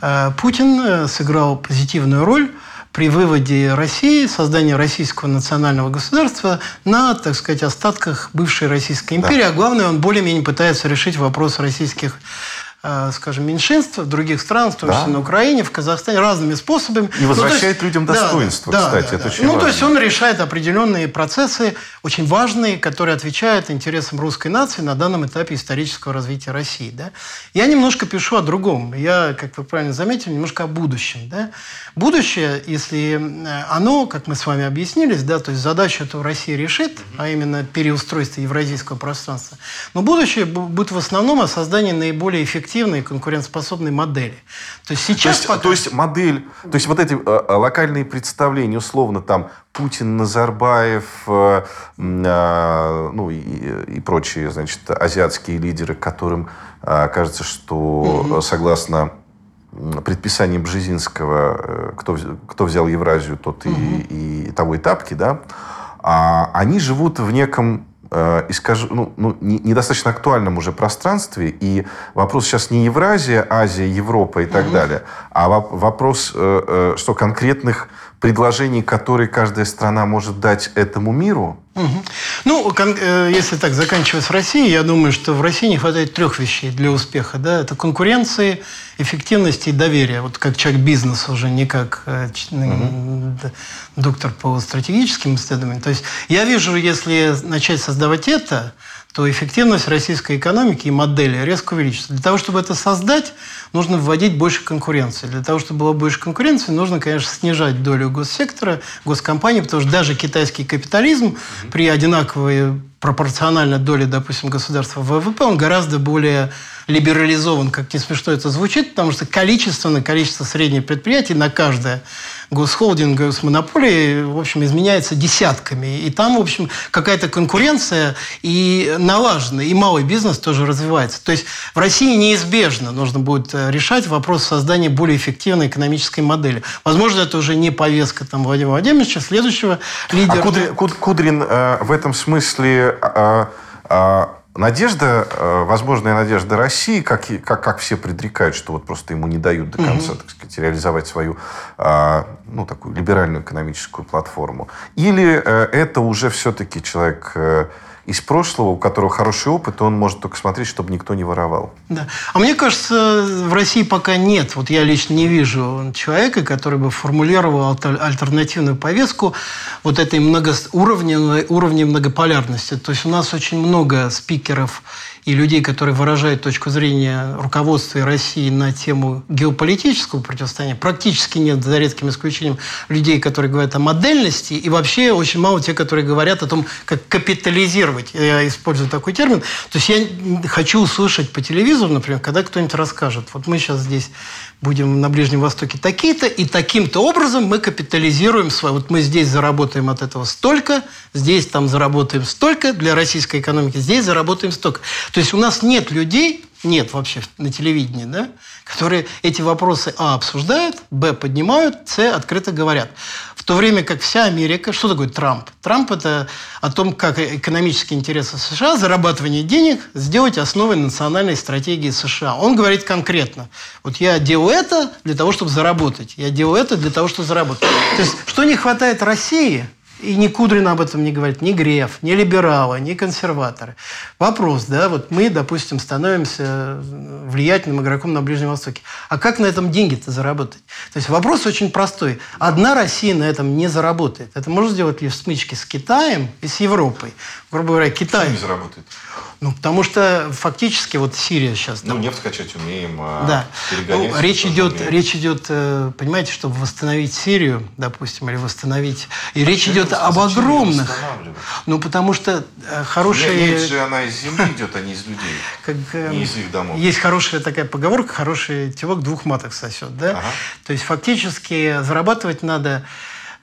э, Путин э, сыграл позитивную роль при выводе России, создании российского национального государства на, так сказать, остатках бывшей Российской империи. Да. А главное, он более-менее пытается решить вопрос российских скажем, меньшинств в других странах, в том числе да. на Украине, в Казахстане, разными способами. И возвращает ну, есть, людям достоинство, да, кстати. Да, это да. очень ну, важно. то есть он решает определенные процессы, очень важные, которые отвечают интересам русской нации на данном этапе исторического развития России. Да? Я немножко пишу о другом. Я, как вы правильно заметили, немножко о будущем. Да? Будущее, если э, оно, как мы с вами объяснились, да, то есть задачу эту Россия решит, а именно переустройство евразийского пространства, но будущее будет в основном о создании наиболее эффективного эффективной и конкурентоспособной модели. То есть сейчас... То есть, пока... то есть модель, то есть вот эти э, локальные представления, условно, там Путин, Назарбаев, э, э, ну и, и прочие, значит, азиатские лидеры, которым э, кажется, что угу. согласно предписанием Бжезинского, э, кто, кто взял Евразию, тот угу. и, и того и тапки, да, а они живут в неком э, искажу, ну, ну, не, недостаточно актуальном уже пространстве. И вопрос сейчас не Евразия, Азия, Европа и так угу. далее, а вопрос, э, что конкретных предложений, которые каждая страна может дать этому миру? Угу. Ну, э, если так заканчивать с Россией, я думаю, что в России не хватает трех вещей для успеха. Да? Это конкуренции, эффективности и доверия. Вот как человек бизнеса уже, не как угу. доктор по стратегическим исследованиям. То есть я вижу, если начать создавать это, то эффективность российской экономики и модели резко увеличится. Для того, чтобы это создать, нужно вводить больше конкуренции. Для того, чтобы было больше конкуренции, нужно, конечно, снижать долю госсектора, госкомпаний, потому что даже китайский капитализм при одинаковой пропорциональной доле, допустим, государства в ВВП, он гораздо более либерализован, как не смешно это звучит, потому что количественно количество средних предприятий на каждое госхолдинг, госмонополии, в общем, изменяется десятками. И там, в общем, какая-то конкуренция и налажена, и малый бизнес тоже развивается. То есть в России неизбежно нужно будет э, решать вопрос создания более эффективной экономической модели. Возможно, это уже не повестка там, Владимира Владимировича, следующего лидера. А Кудрин, Кудрин э, в этом смысле э, э, Надежда, э, возможная надежда России, как, как, как все предрекают, что вот просто ему не дают до конца, угу. так сказать, реализовать свою а, ну, такую либеральную экономическую платформу. Или э, это уже все-таки человек э, из прошлого, у которого хороший опыт, он может только смотреть, чтобы никто не воровал. Да. А мне кажется, в России пока нет, вот я лично не вижу человека, который бы формулировал альтернативную повестку вот этой многоуровневой уровня многополярности. То есть у нас очень много спикеров и людей, которые выражают точку зрения руководства России на тему геополитического противостояния, практически нет, за редким исключением, людей, которые говорят о модельности, и вообще очень мало тех, которые говорят о том, как капитализировать. Я использую такой термин. То есть я хочу услышать по телевизору, например, когда кто-нибудь расскажет, вот мы сейчас здесь будем на Ближнем Востоке такие-то, и таким-то образом мы капитализируем свое. Вот мы здесь заработаем от этого столько, здесь там заработаем столько для российской экономики, здесь заработаем столько. То есть у нас нет людей, нет вообще на телевидении, да, которые эти вопросы А обсуждают, Б поднимают, С открыто говорят. В то время как вся Америка, что такое Трамп? Трамп это о том, как экономические интересы США, зарабатывание денег сделать основой национальной стратегии США. Он говорит конкретно, вот я делаю это для того, чтобы заработать, я делаю это для того, чтобы заработать. То есть, что не хватает России – и ни Кудрин об этом не говорит, ни Греф, ни либералы, ни консерваторы. Вопрос, да, вот мы, допустим, становимся влиятельным игроком на Ближнем Востоке. А как на этом деньги-то заработать? То есть вопрос очень простой. Одна Россия на этом не заработает. Это можно сделать лишь в смычке с Китаем и с Европой. Грубо говоря, Китай... Почему не заработает? Ну, потому что фактически вот Сирия сейчас... Ну, там, нефть качать умеем, а да. ну, речь идет, умеем. речь идет, э, понимаете, чтобы восстановить Сирию, допустим, или восстановить... И а речь идет об огромных... Ну, потому что э, хорошие... Нефть она из земли идет, а не из людей. Как, э, не из их домов. Есть хорошая такая поговорка, хороший телок двух маток сосет, да? Ага. То есть фактически зарабатывать надо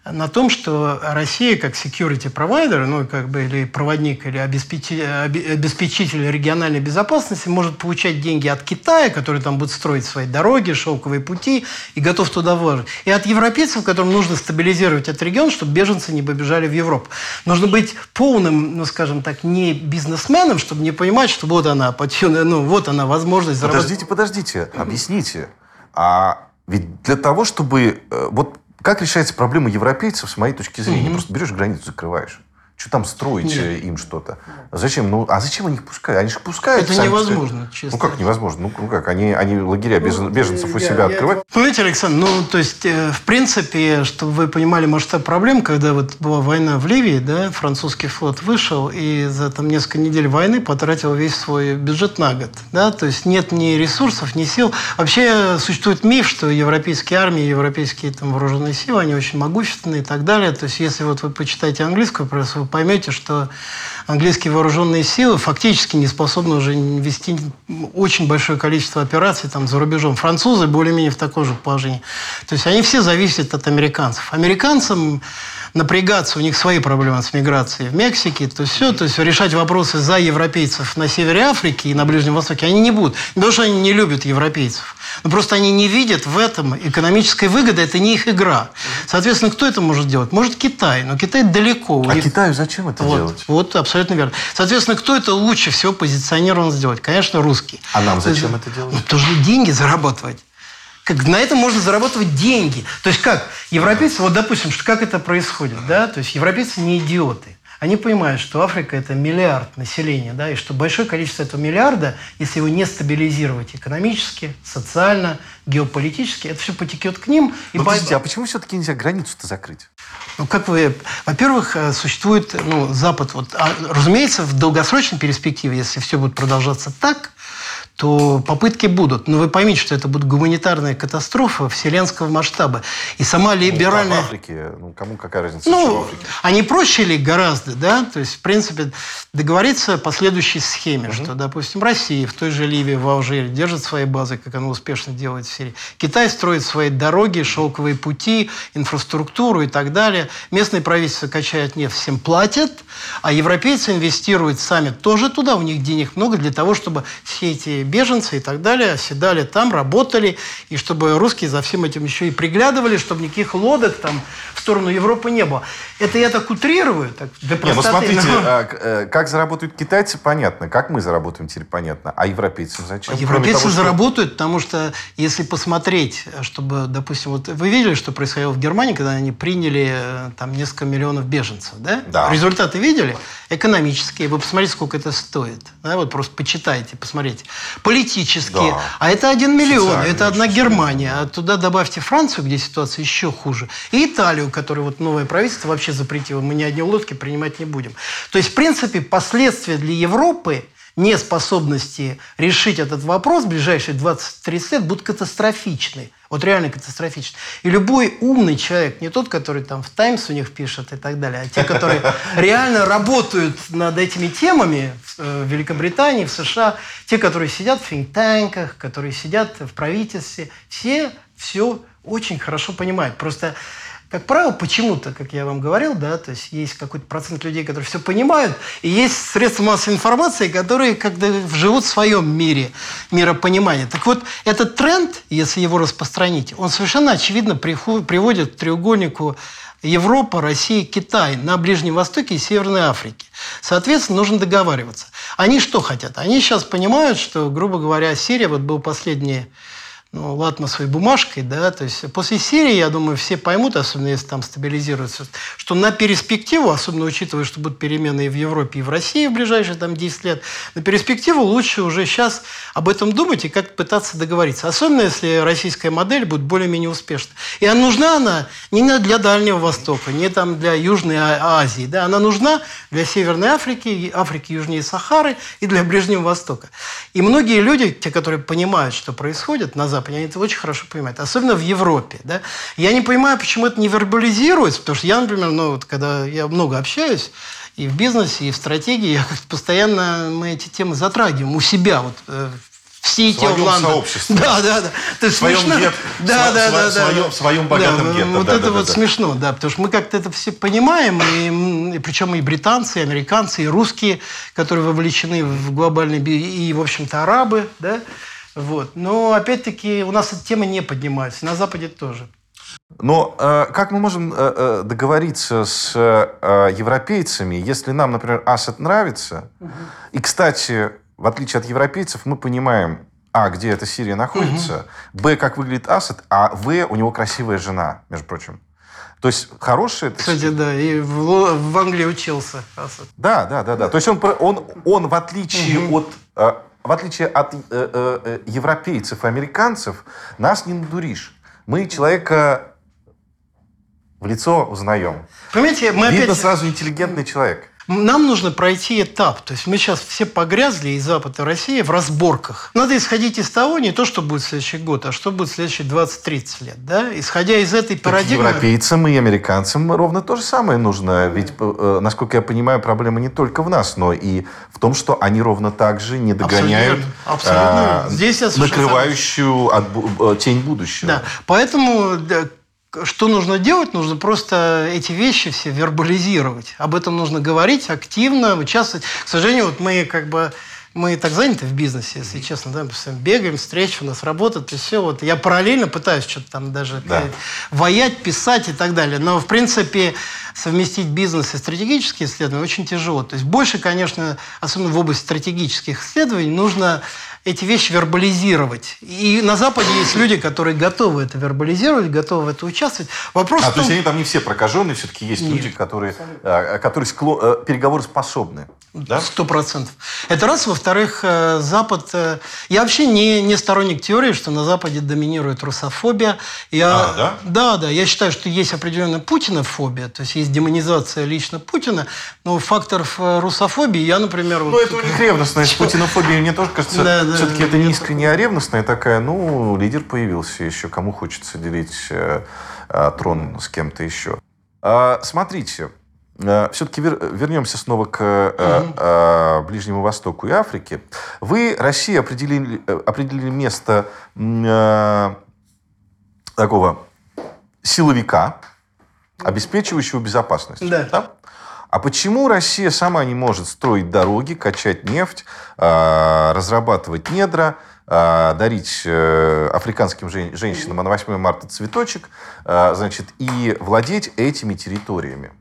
на том, что Россия как security provider, ну, как бы, или проводник, или обеспечитель, обеспечитель региональной безопасности может получать деньги от Китая, который там будет строить свои дороги, шелковые пути, и готов туда вложить. И от европейцев, которым нужно стабилизировать этот регион, чтобы беженцы не побежали в Европу. Нужно быть полным, ну, скажем так, не бизнесменом, чтобы не понимать, что вот она, ну, вот она возможность заработать. Подождите, подождите, объясните. А ведь для того, чтобы... Э, вот как решается проблема европейцев, с моей точки зрения? Угу. Просто берешь границу, закрываешь. Что там строить Нет. Э, им что-то? Зачем? Ну, а зачем они их пускают? Они же пускают. Это невозможно, честно. Ну, как невозможно? Ну, ну как? Они, они лагеря ну, беженцев у себя я, открывают? Понимаете, Александр, ну, то есть, э, в принципе, чтобы вы понимали масштаб проблем, когда вот была война в Ливии, да, французский флот вышел и за там несколько недель войны потратил весь свой бюджет на год, да, то есть нет ни ресурсов, ни сил. Вообще существует миф, что европейские армии, европейские там вооруженные силы, они очень могущественные и так далее. То есть, если вот вы почитаете английскую прессу, поймете, что английские вооруженные силы фактически не способны уже вести очень большое количество операций там за рубежом. Французы более-менее в таком же положении. То есть они все зависят от американцев. Американцам напрягаться, у них свои проблемы с миграцией в Мексике, то все, то есть решать вопросы за европейцев на севере Африки и на Ближнем Востоке они не будут. Не потому что они не любят европейцев, но просто они не видят в этом экономической выгоды, это не их игра. Соответственно, кто это может делать? Может Китай, но Китай далеко. А них... Китаю зачем это вот, делать? Вот, абсолютно верно. Соответственно, кто это лучше всего позиционирован сделать? Конечно, русский. А нам зачем это делать? Ну, тоже деньги зарабатывать. Как, на этом можно зарабатывать деньги. То есть как? Европейцы, вот допустим, что, как это происходит, да? То есть европейцы не идиоты. Они понимают, что Африка – это миллиард населения, да, и что большое количество этого миллиарда, если его не стабилизировать экономически, социально, геополитически, это все потекет к ним. И Но, подождите, а почему все-таки нельзя границу-то закрыть? Ну, как вы... Во-первых, э, существует ну, Запад. Вот, а, разумеется, в долгосрочной перспективе, если все будет продолжаться так, то попытки будут. Но вы поймите, что это будет гуманитарная катастрофа вселенского масштаба. И сама либеральная... Ну, в Африке, ну, кому какая разница, ну, в Африке? Они проще ли гораздо, да? То есть, в принципе, договориться по следующей схеме, угу. что, допустим, Россия в той же Ливии, в Алжире держит свои базы, как она успешно делает в Сирии. Китай строит свои дороги, шелковые пути, инфраструктуру и так далее. Местные правительства качают нефть, всем платят, а европейцы инвестируют сами тоже туда, у них денег много для того, чтобы все эти беженцы и так далее оседали там, работали, и чтобы русские за всем этим еще и приглядывали, чтобы никаких лодок там в сторону Европы не было. Это я так утрирую, так для простоты. Не, ну смотрите, но... А, э, как заработают китайцы, понятно, как мы заработаем теперь, понятно, а европейцы зачем? А европейцы того, что... заработают, потому что если посмотреть, чтобы, допустим, вот вы видели, что происходило в Германии, когда они приняли э, там несколько миллионов беженцев, да? Да. Результаты видели? Экономические. Вы посмотрите, сколько это стоит. Да? Вот просто почитайте, посмотрите политические. Да. А это один миллион, это одна Германия. А туда добавьте Францию, где ситуация еще хуже, и Италию, которую вот новое правительство вообще запретило. Мы ни одни лодки принимать не будем. То есть, в принципе, последствия для Европы неспособности решить этот вопрос в ближайшие 20-30 лет будут катастрофичны. Вот реально катастрофичны. И любой умный человек, не тот, который там в «Таймс» у них пишет и так далее, а те, которые реально работают над этими темами э, в Великобритании, в США, те, которые сидят в финтанках, которые сидят в правительстве, все все очень хорошо понимают. Просто как правило, почему-то, как я вам говорил, да, то есть есть какой-то процент людей, которые все понимают, и есть средства массовой информации, которые когда живут в своем мире, миропонимания. Так вот, этот тренд, если его распространить, он совершенно очевидно приводит к треугольнику Европа, Россия, Китай на Ближнем Востоке и Северной Африке. Соответственно, нужно договариваться. Они что хотят? Они сейчас понимают, что, грубо говоря, Сирия, вот был последний ну, латмосовой бумажкой, да, то есть после Сирии, я думаю, все поймут, особенно если там стабилизируется, что на перспективу, особенно учитывая, что будут перемены и в Европе, и в России в ближайшие там 10 лет, на перспективу лучше уже сейчас об этом думать и как пытаться договориться. Особенно, если российская модель будет более-менее успешна. И она нужна она не для Дальнего Востока, не там для Южной а-, Азии, да, она нужна для Северной Африки, Африки южнее Сахары и для Ближнего Востока. И многие люди, те, которые понимают, что происходит на Западе, Западе, они это очень хорошо понимают, особенно в Европе. Да? Я не понимаю, почему это не вербализируется, потому что я, например, ну, вот, когда я много общаюсь, и в бизнесе, и в стратегии, я постоянно мы эти темы затрагиваем у себя, вот э, в Сити, в своем сообществе. Да, да, да. То есть в своем смешно. Гет, да, в, да, да, в, своем, в своем богатом да, гетто. Вот да, это да, вот да, смешно, да, потому что мы как-то это все понимаем, и, и причем и британцы, и американцы, и русские, которые вовлечены в глобальный, и, в общем-то, арабы, да, вот. Но, опять-таки, у нас эта тема не поднимается. На Западе тоже. Но э, как мы можем э, э, договориться с э, европейцами, если нам, например, Асад нравится? Угу. И, кстати, в отличие от европейцев, мы понимаем, а, где эта Сирия находится, угу. б, как выглядит Асад, а в, у него красивая жена, между прочим. То есть хороший... Кстати, да, и в, в Англии учился Асад. Да, да, да, да. То есть он, он, он в отличие угу. от э, в отличие от э, э, э, европейцев и американцев, нас не надуришь. Мы человека в лицо узнаем. Понимаете, мы Видно опять... сразу интеллигентный человек. Нам нужно пройти этап. То есть мы сейчас все погрязли и Запад, и Россия в разборках. Надо исходить из того, не то, что будет в следующий год, а что будет в следующие 20-30 лет. Да? Исходя из этой так парадигмы... европейцам и американцам ровно то же самое нужно. Ведь, э, насколько я понимаю, проблема не только в нас, но и в том, что они ровно так же не догоняют Абсолютно. Абсолютно. Здесь я накрывающую от, э, тень будущего. Да. Поэтому что нужно делать? Нужно просто эти вещи все вербализировать. Об этом нужно говорить активно, участвовать. К сожалению, вот мы как бы мы так заняты в бизнесе, если честно, да, мы бегаем, встречи у нас работают, и все. Вот я параллельно пытаюсь что-то там даже да. воять, писать и так далее. Но, в принципе, совместить бизнес и стратегические исследования очень тяжело. То есть больше, конечно, особенно в области стратегических исследований, нужно эти вещи вербализировать. И на Западе есть люди, которые готовы это вербализировать, готовы в это участвовать. Вопрос а, том... то есть они там не все прокаженные, все-таки есть Нет. люди, которые, э, которые скло... Э, переговоры способны. Сто процентов. Это раз. Во-вторых, э, Запад... Я вообще не, не сторонник теории, что на Западе доминирует русофобия. Я... А, да? Да, да. Я считаю, что есть определенная путинофобия, то есть есть демонизация лично Путина, но факторов русофобии я, например... Ну, вот... это у них ревностность. Путинофобия, мне тоже кажется, да, да, все-таки это не искренняя, а ревностная такая, ну, лидер появился еще, кому хочется делить э, э, трон с кем-то еще. А, смотрите, э, все-таки вер, вернемся снова к э, э, Ближнему Востоку и Африке. Вы, Россия, определили, э, определили место э, такого силовика, обеспечивающего безопасность. Да. да? А почему Россия сама не может строить дороги, качать нефть, а, разрабатывать недра, а, дарить э, африканским женщинам на 8 марта цветочек, а, значит, и владеть этими территориями?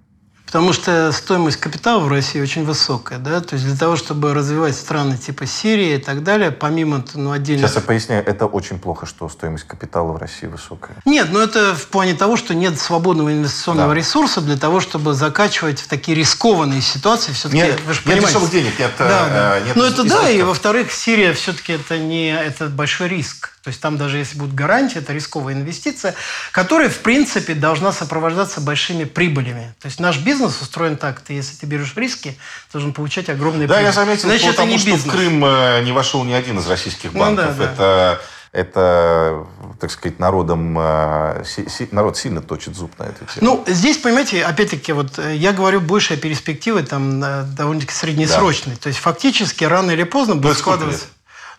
Потому что стоимость капитала в России очень высокая. Да? То есть для того, чтобы развивать страны типа Сирии и так далее, помимо ну, отдельных... Сейчас я поясняю, это очень плохо, что стоимость капитала в России высокая. Нет, но это в плане того, что нет свободного инвестиционного да. ресурса для того, чтобы закачивать в такие рискованные ситуации. Все-таки, нет, вы же нет дешевых денег, нет, да, да. Э, нет Ну это да, и во-вторых, Сирия все-таки это не это большой риск. То есть там даже если будут гарантии, это рисковая инвестиция, которая, в принципе, должна сопровождаться большими прибылями. То есть наш бизнес устроен так, ты, если ты берешь риски, должен получать огромные да, прибыли. Да, я заметил, Значит, потому, это не что бизнес. в Крым э, не вошел ни один из российских банков. Ну, да, это, да. это, так сказать, народом, э, народ сильно точит зуб на эту тему. Ну, здесь, понимаете, опять-таки, вот э, я говорю больше о перспективе там довольно-таки среднесрочной. Да. То есть фактически рано или поздно будет складываться... Лет?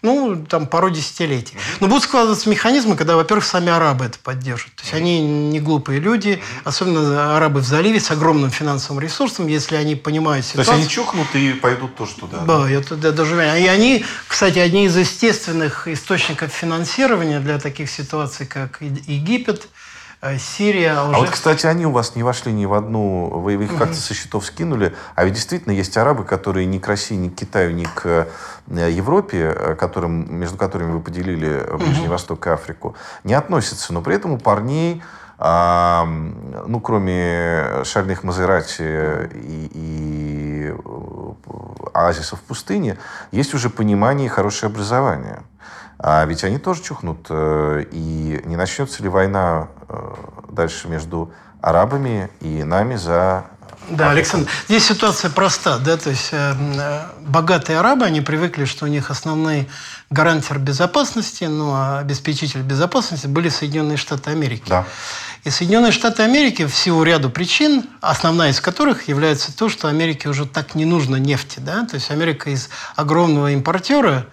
Ну, там, пару десятилетий. Но будут складываться механизмы, когда, во-первых, сами арабы это поддержат. То есть они не глупые люди, особенно арабы в заливе с огромным финансовым ресурсом, если они понимают ситуацию. То есть они чухнут и пойдут тоже туда? Да, я туда даже... И они, кстати, одни из естественных источников финансирования для таких ситуаций, как Египет, Сирия уже... А вот, кстати, они у вас не вошли ни в одну... Вы их как-то со счетов скинули. А ведь действительно есть арабы, которые ни к России, ни к Китаю, ни к э, Европе, э, которым, между которыми вы поделили Ближний Восток и Африку, не относятся. Но при этом у парней а, ну, кроме шальных Мазерати и, и оазисов в пустыне, есть уже понимание и хорошее образование. А ведь они тоже чухнут. Э, и не начнется ли война э, дальше между арабами и нами за да, Александр, здесь ситуация проста, да, то есть э, богатые арабы, они привыкли, что у них основные гарантер безопасности, ну, а обеспечитель безопасности были Соединенные Штаты Америки. Да. И Соединенные Штаты Америки в силу ряду причин, основная из которых является то, что Америке уже так не нужно нефти, да, то есть Америка из огромного импортера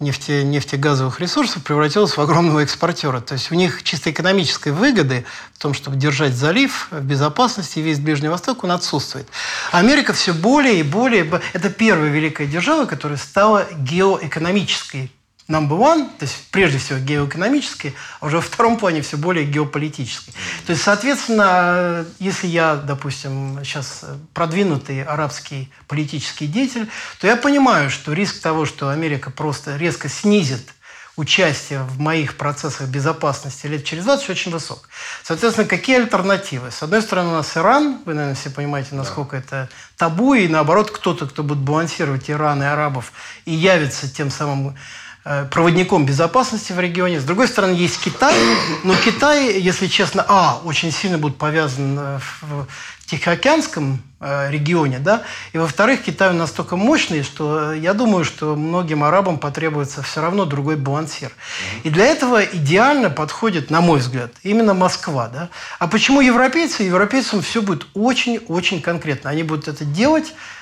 нефте, нефтегазовых ресурсов превратилась в огромного экспортера. То есть у них чисто экономической выгоды в том, чтобы держать залив в безопасности, весь Ближний Восток, он отсутствует. Америка все более и более... Это первая великая держава, которая стала геоэкономической number one, то есть прежде всего геоэкономический, а уже во втором плане все более геополитический. То есть, соответственно, если я, допустим, сейчас продвинутый арабский политический деятель, то я понимаю, что риск того, что Америка просто резко снизит участие в моих процессах безопасности лет через 20 очень высок. Соответственно, какие альтернативы? С одной стороны, у нас Иран, вы, наверное, все понимаете, насколько да. это табу, и наоборот, кто-то, кто будет балансировать Иран и арабов и явится тем самым Э, проводником безопасности в регионе. С другой стороны, есть Китай, но Китай, если честно, а, очень сильно будет повязан э, в Тихоокеанском э, регионе, да, и во-вторых, Китай настолько мощный, что я думаю, что многим арабам потребуется все равно другой балансир. И для этого идеально подходит, на мой взгляд, именно Москва, да. А почему европейцы? Европейцам все будет очень-очень конкретно. Они будут это делать Э,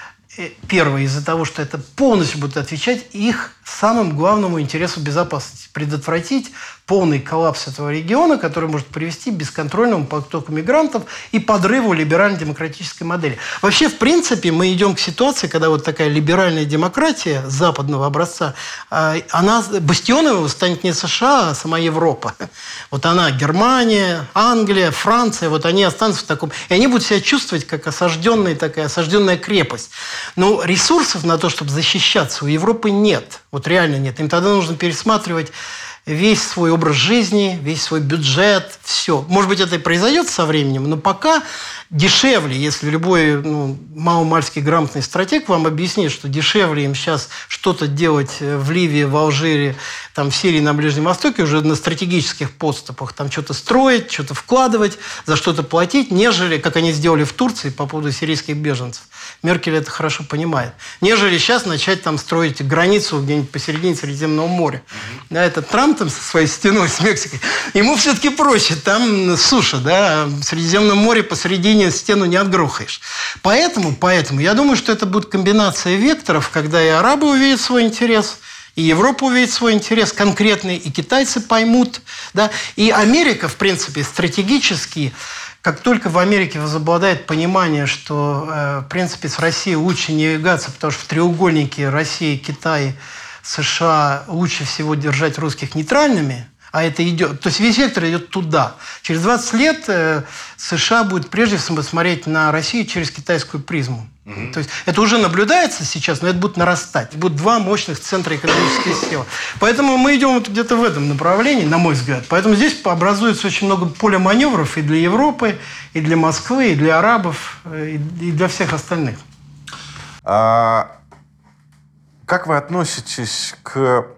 первое, из-за того, что это полностью будет отвечать их самому главному интересу безопасности. Предотвратить полный коллапс этого региона, который может привести к бесконтрольному потоку мигрантов и подрыву либерально-демократической модели. Вообще, в принципе, мы идем к ситуации, когда вот такая либеральная демократия западного образца, а, она, бастионом станет не США, а сама Европа. Вот она, Германия, Англия, Франция, вот они останутся в таком... И они будут себя чувствовать как осажденная такая осажденная крепость. Но ресурсов на то, чтобы защищаться, у Европы нет. Вот реально нет. Им тогда нужно пересматривать весь свой образ жизни, весь свой бюджет, все. Может быть, это и произойдет со временем, но пока дешевле, если любой ну, маломальский грамотный стратег вам объяснит, что дешевле им сейчас что-то делать в Ливии, в Алжире, там, в Сирии, на Ближнем Востоке, уже на стратегических подступах, там что-то строить, что-то вкладывать, за что-то платить, нежели, как они сделали в Турции по поводу сирийских беженцев. Меркель это хорошо понимает. Нежели сейчас начать там строить границу где-нибудь посередине Средиземного моря. Да, это Трамп там со своей стеной с Мексикой. Ему все-таки проще. Там суша, да, в Средиземном море посередине стену не отгрохаешь. Поэтому, поэтому я думаю, что это будет комбинация векторов, когда и арабы увидят свой интерес, и Европа увидит свой интерес конкретный, и китайцы поймут, да, и Америка, в принципе, стратегически как только в Америке возобладает понимание, что, э, в принципе, с Россией лучше не двигаться, потому что в треугольнике России, Китай, США лучше всего держать русских нейтральными, а это идет, то есть весь вектор идет туда. Через 20 лет э, США будет прежде всего смотреть на Россию через китайскую призму. Угу. То есть это уже наблюдается сейчас, но это будет нарастать. Будут два мощных центра экономической силы. Поэтому мы идем вот где-то в этом направлении, на мой взгляд. Поэтому здесь образуется очень много поля маневров и для Европы, и для Москвы, и для арабов, э, и для всех остальных. А как вы относитесь к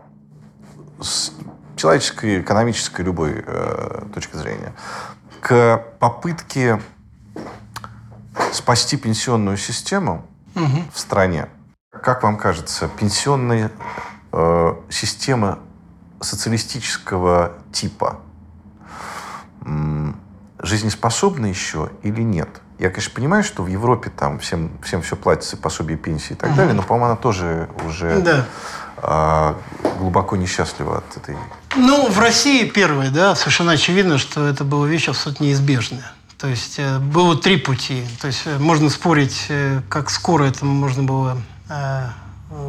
человеческой, экономической, любой э, точки зрения, к попытке спасти пенсионную систему угу. в стране. Как вам кажется, пенсионная э, система социалистического типа жизнеспособна еще или нет? Я, конечно, понимаю, что в Европе там всем, всем все платится, пособие пенсии и так угу. далее, но, по-моему, она тоже уже да. Э, глубоко несчастлива от этой ну, в России первое, да, совершенно очевидно, что это было вещь абсолютно неизбежная. То есть э, было три пути. То есть э, можно спорить, э, как скоро это можно было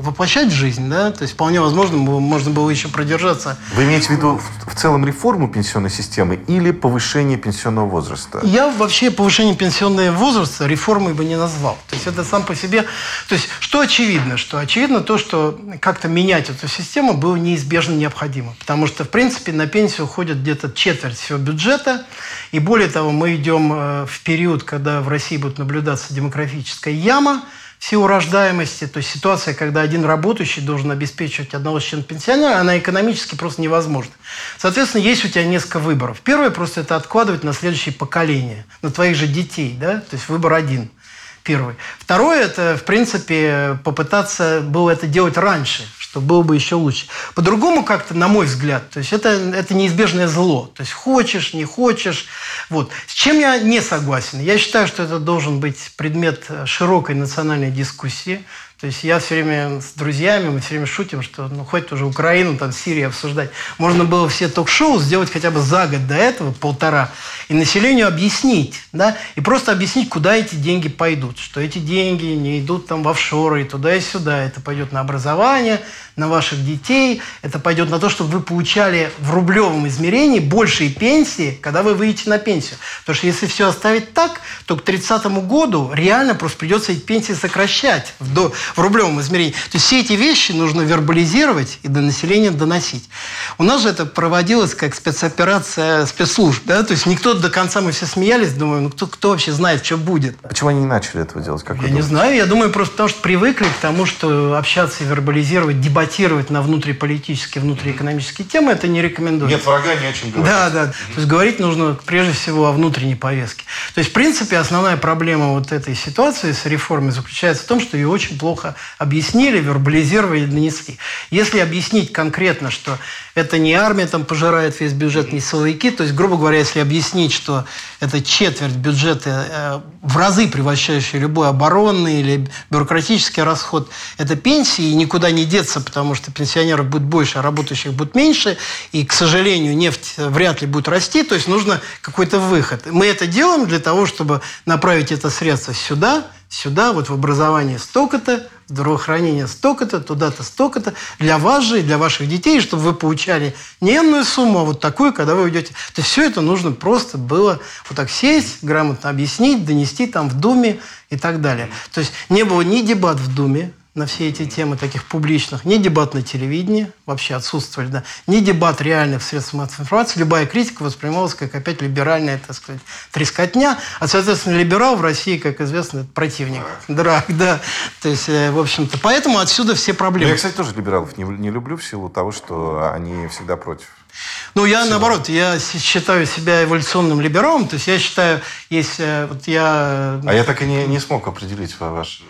воплощать в жизнь, да, то есть вполне возможно, можно было еще продержаться. Вы имеете в виду в целом реформу пенсионной системы или повышение пенсионного возраста? Я вообще повышение пенсионного возраста реформой бы не назвал. То есть это сам по себе... То есть что очевидно? Что очевидно то, что как-то менять эту систему было неизбежно необходимо. Потому что, в принципе, на пенсию уходит где-то четверть всего бюджета. И более того, мы идем э, в период, когда в России будет наблюдаться демографическая яма, силу рождаемости, то есть ситуация, когда один работающий должен обеспечивать одного члена пенсионера, она экономически просто невозможна. Соответственно, есть у тебя несколько выборов. Первое просто это откладывать на следующее поколение, на твоих же детей, да, то есть выбор один – первый. Второе, это, в принципе, попытаться было это делать раньше, что было бы еще лучше. По-другому как-то, на мой взгляд, то есть это, это неизбежное зло. То есть хочешь, не хочешь. Вот. С чем я не согласен? Я считаю, что это должен быть предмет широкой национальной дискуссии. То есть я все время с друзьями, мы все время шутим, что ну хоть уже Украину, там Сирию обсуждать. Можно было все ток-шоу сделать хотя бы за год до этого, полтора, и населению объяснить, да, и просто объяснить, куда эти деньги пойдут. Что эти деньги не идут там в офшоры, и туда и сюда. Это пойдет на образование, на ваших детей, это пойдет на то, чтобы вы получали в рублевом измерении большие пенсии, когда вы выйдете на пенсию. Потому что если все оставить так, то к 30 году реально просто придется эти пенсии сокращать. В рублевом измерении. То есть все эти вещи нужно вербализировать и до населения доносить. У нас же это проводилось как спецоперация спецслужб. Да? То есть никто до конца, мы все смеялись, думаю, ну кто, кто вообще знает, что будет. Почему они не начали этого делать? Как я не знаю, я думаю, просто потому что привыкли к тому, что общаться, вербализировать, дебатировать на внутриполитические, внутриэкономические темы, это не рекомендуется. Нет врага, не о чем говорить. Да, да. То есть говорить нужно прежде всего о внутренней повестке. То есть, в принципе, основная проблема вот этой ситуации с реформой заключается в том, что ее очень плохо объяснили, вербализировали, донесли. Если объяснить конкретно, что это не армия там пожирает весь бюджет, не силовики, то есть, грубо говоря, если объяснить, что это четверть бюджета э, в разы превращающая любой оборонный или бюрократический расход, это пенсии, и никуда не деться, потому что пенсионеров будет больше, а работающих будет меньше, и, к сожалению, нефть вряд ли будет расти, то есть нужно какой-то выход. Мы это делаем для того, чтобы направить это средство сюда, сюда, вот в образование столько-то, здравоохранение столько-то, туда-то столько-то, для вас же и для ваших детей, чтобы вы получали не сумму, а вот такую, когда вы уйдете. То есть все это нужно просто было вот так сесть, грамотно объяснить, донести там в Думе и так далее. То есть не было ни дебат в Думе, на все эти темы таких публичных, ни дебат на телевидении, вообще отсутствовали, да, ни дебат реальный в средствах массовой информации, любая критика воспринималась как опять либеральная, так сказать, трескотня, а, соответственно, либерал в России, как известно, противник. Драк, да. То есть, э, в общем-то, поэтому отсюда все проблемы. Я, кстати, тоже либералов не, не люблю в силу того, что они всегда против. Ну, я Всего. наоборот, я считаю себя эволюционным либералом, то есть я считаю, есть э, вот я... А я так и не, не смог определить ваш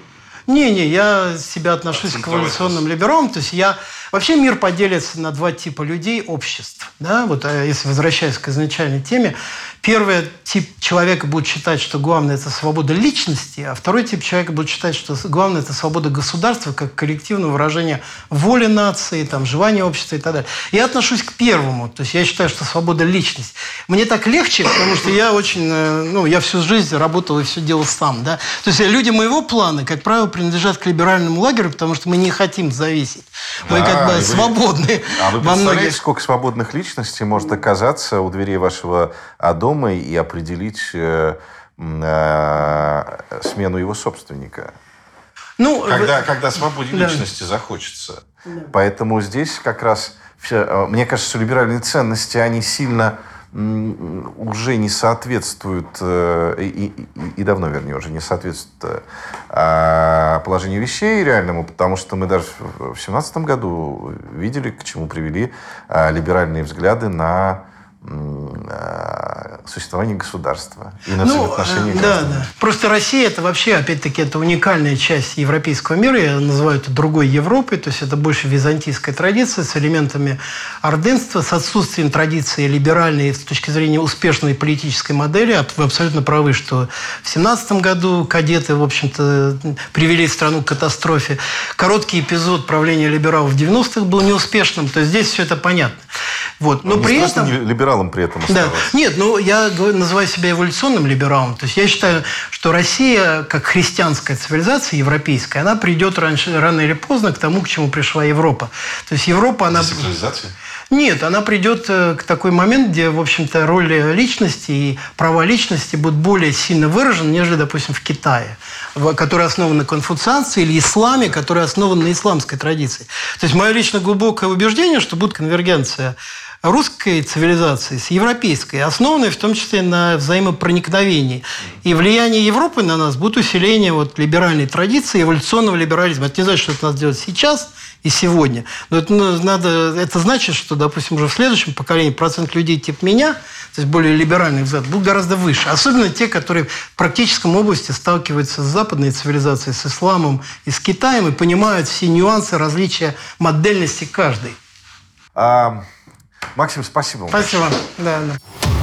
не-не, я себя отношусь к эволюционным либералам. То есть я Вообще мир поделится на два типа людей, обществ. Да? Вот э, если возвращаясь к изначальной теме, первый тип человека будет считать, что главное – это свобода личности, а второй тип человека будет считать, что главное – это свобода государства как коллективное выражение воли нации, там, желания общества и так далее. Я отношусь к первому. То есть я считаю, что свобода личности. Мне так легче, потому что я очень, э, ну, я всю жизнь работал и все делал сам. Да? То есть люди моего плана, как правило, принадлежат к либеральному лагерю, потому что мы не хотим зависеть. Мы как как бы свободны. А вы представляете, многих... сколько свободных личностей может оказаться у дверей вашего а, дома и определить э, э, смену его собственника? Ну, когда, вы... когда свободе да. личности захочется. Да. Поэтому здесь как раз, все, э, мне кажется, что либеральные ценности, они сильно уже не соответствуют, и, и, и давно, вернее, уже не соответствуют э, положению вещей реальному, потому что мы даже в 2017 году видели, к чему привели либеральные взгляды на существование государства и на ну, взаимоотношения да, граждан. Да. Просто Россия это вообще, опять-таки, это уникальная часть европейского мира. Я называю это другой Европой. То есть это больше византийская традиция с элементами орденства, с отсутствием традиции либеральной с точки зрения успешной политической модели. Вы абсолютно правы, что в 17 году кадеты, в общем-то, привели страну к катастрофе. Короткий эпизод правления либералов в 90-х был неуспешным. То есть здесь все это понятно. Вот. Но Не при этом... либералом при этом. Да. Нет, ну я называю себя эволюционным либералом. То есть я считаю, что Россия, как христианская цивилизация европейская, она придет раньше, рано или поздно к тому, к чему пришла Европа. То есть Европа, она... Цивилизация? Нет, она придет э, к такой момент, где, в общем-то, роль личности и права личности будут более сильно выражены, нежели, допустим, в Китае, который основан на конфуцианстве, или исламе, который основан на исламской традиции. То есть мое лично глубокое убеждение, что будет конвергенция русской цивилизации с европейской, основанной в том числе на взаимопроникновении. И влияние Европы на нас будет усиление вот либеральной традиции, эволюционного либерализма. Это не значит, что это надо делать сейчас и сегодня. Но это, ну, надо, это значит, что, допустим, уже в следующем поколении процент людей типа меня, то есть более либеральных взглядов, будет гораздо выше. Особенно те, которые в практическом области сталкиваются с западной цивилизацией, с исламом и с Китаем и понимают все нюансы, различия модельности каждой. А... Максим, спасибо. Спасибо. Да, да.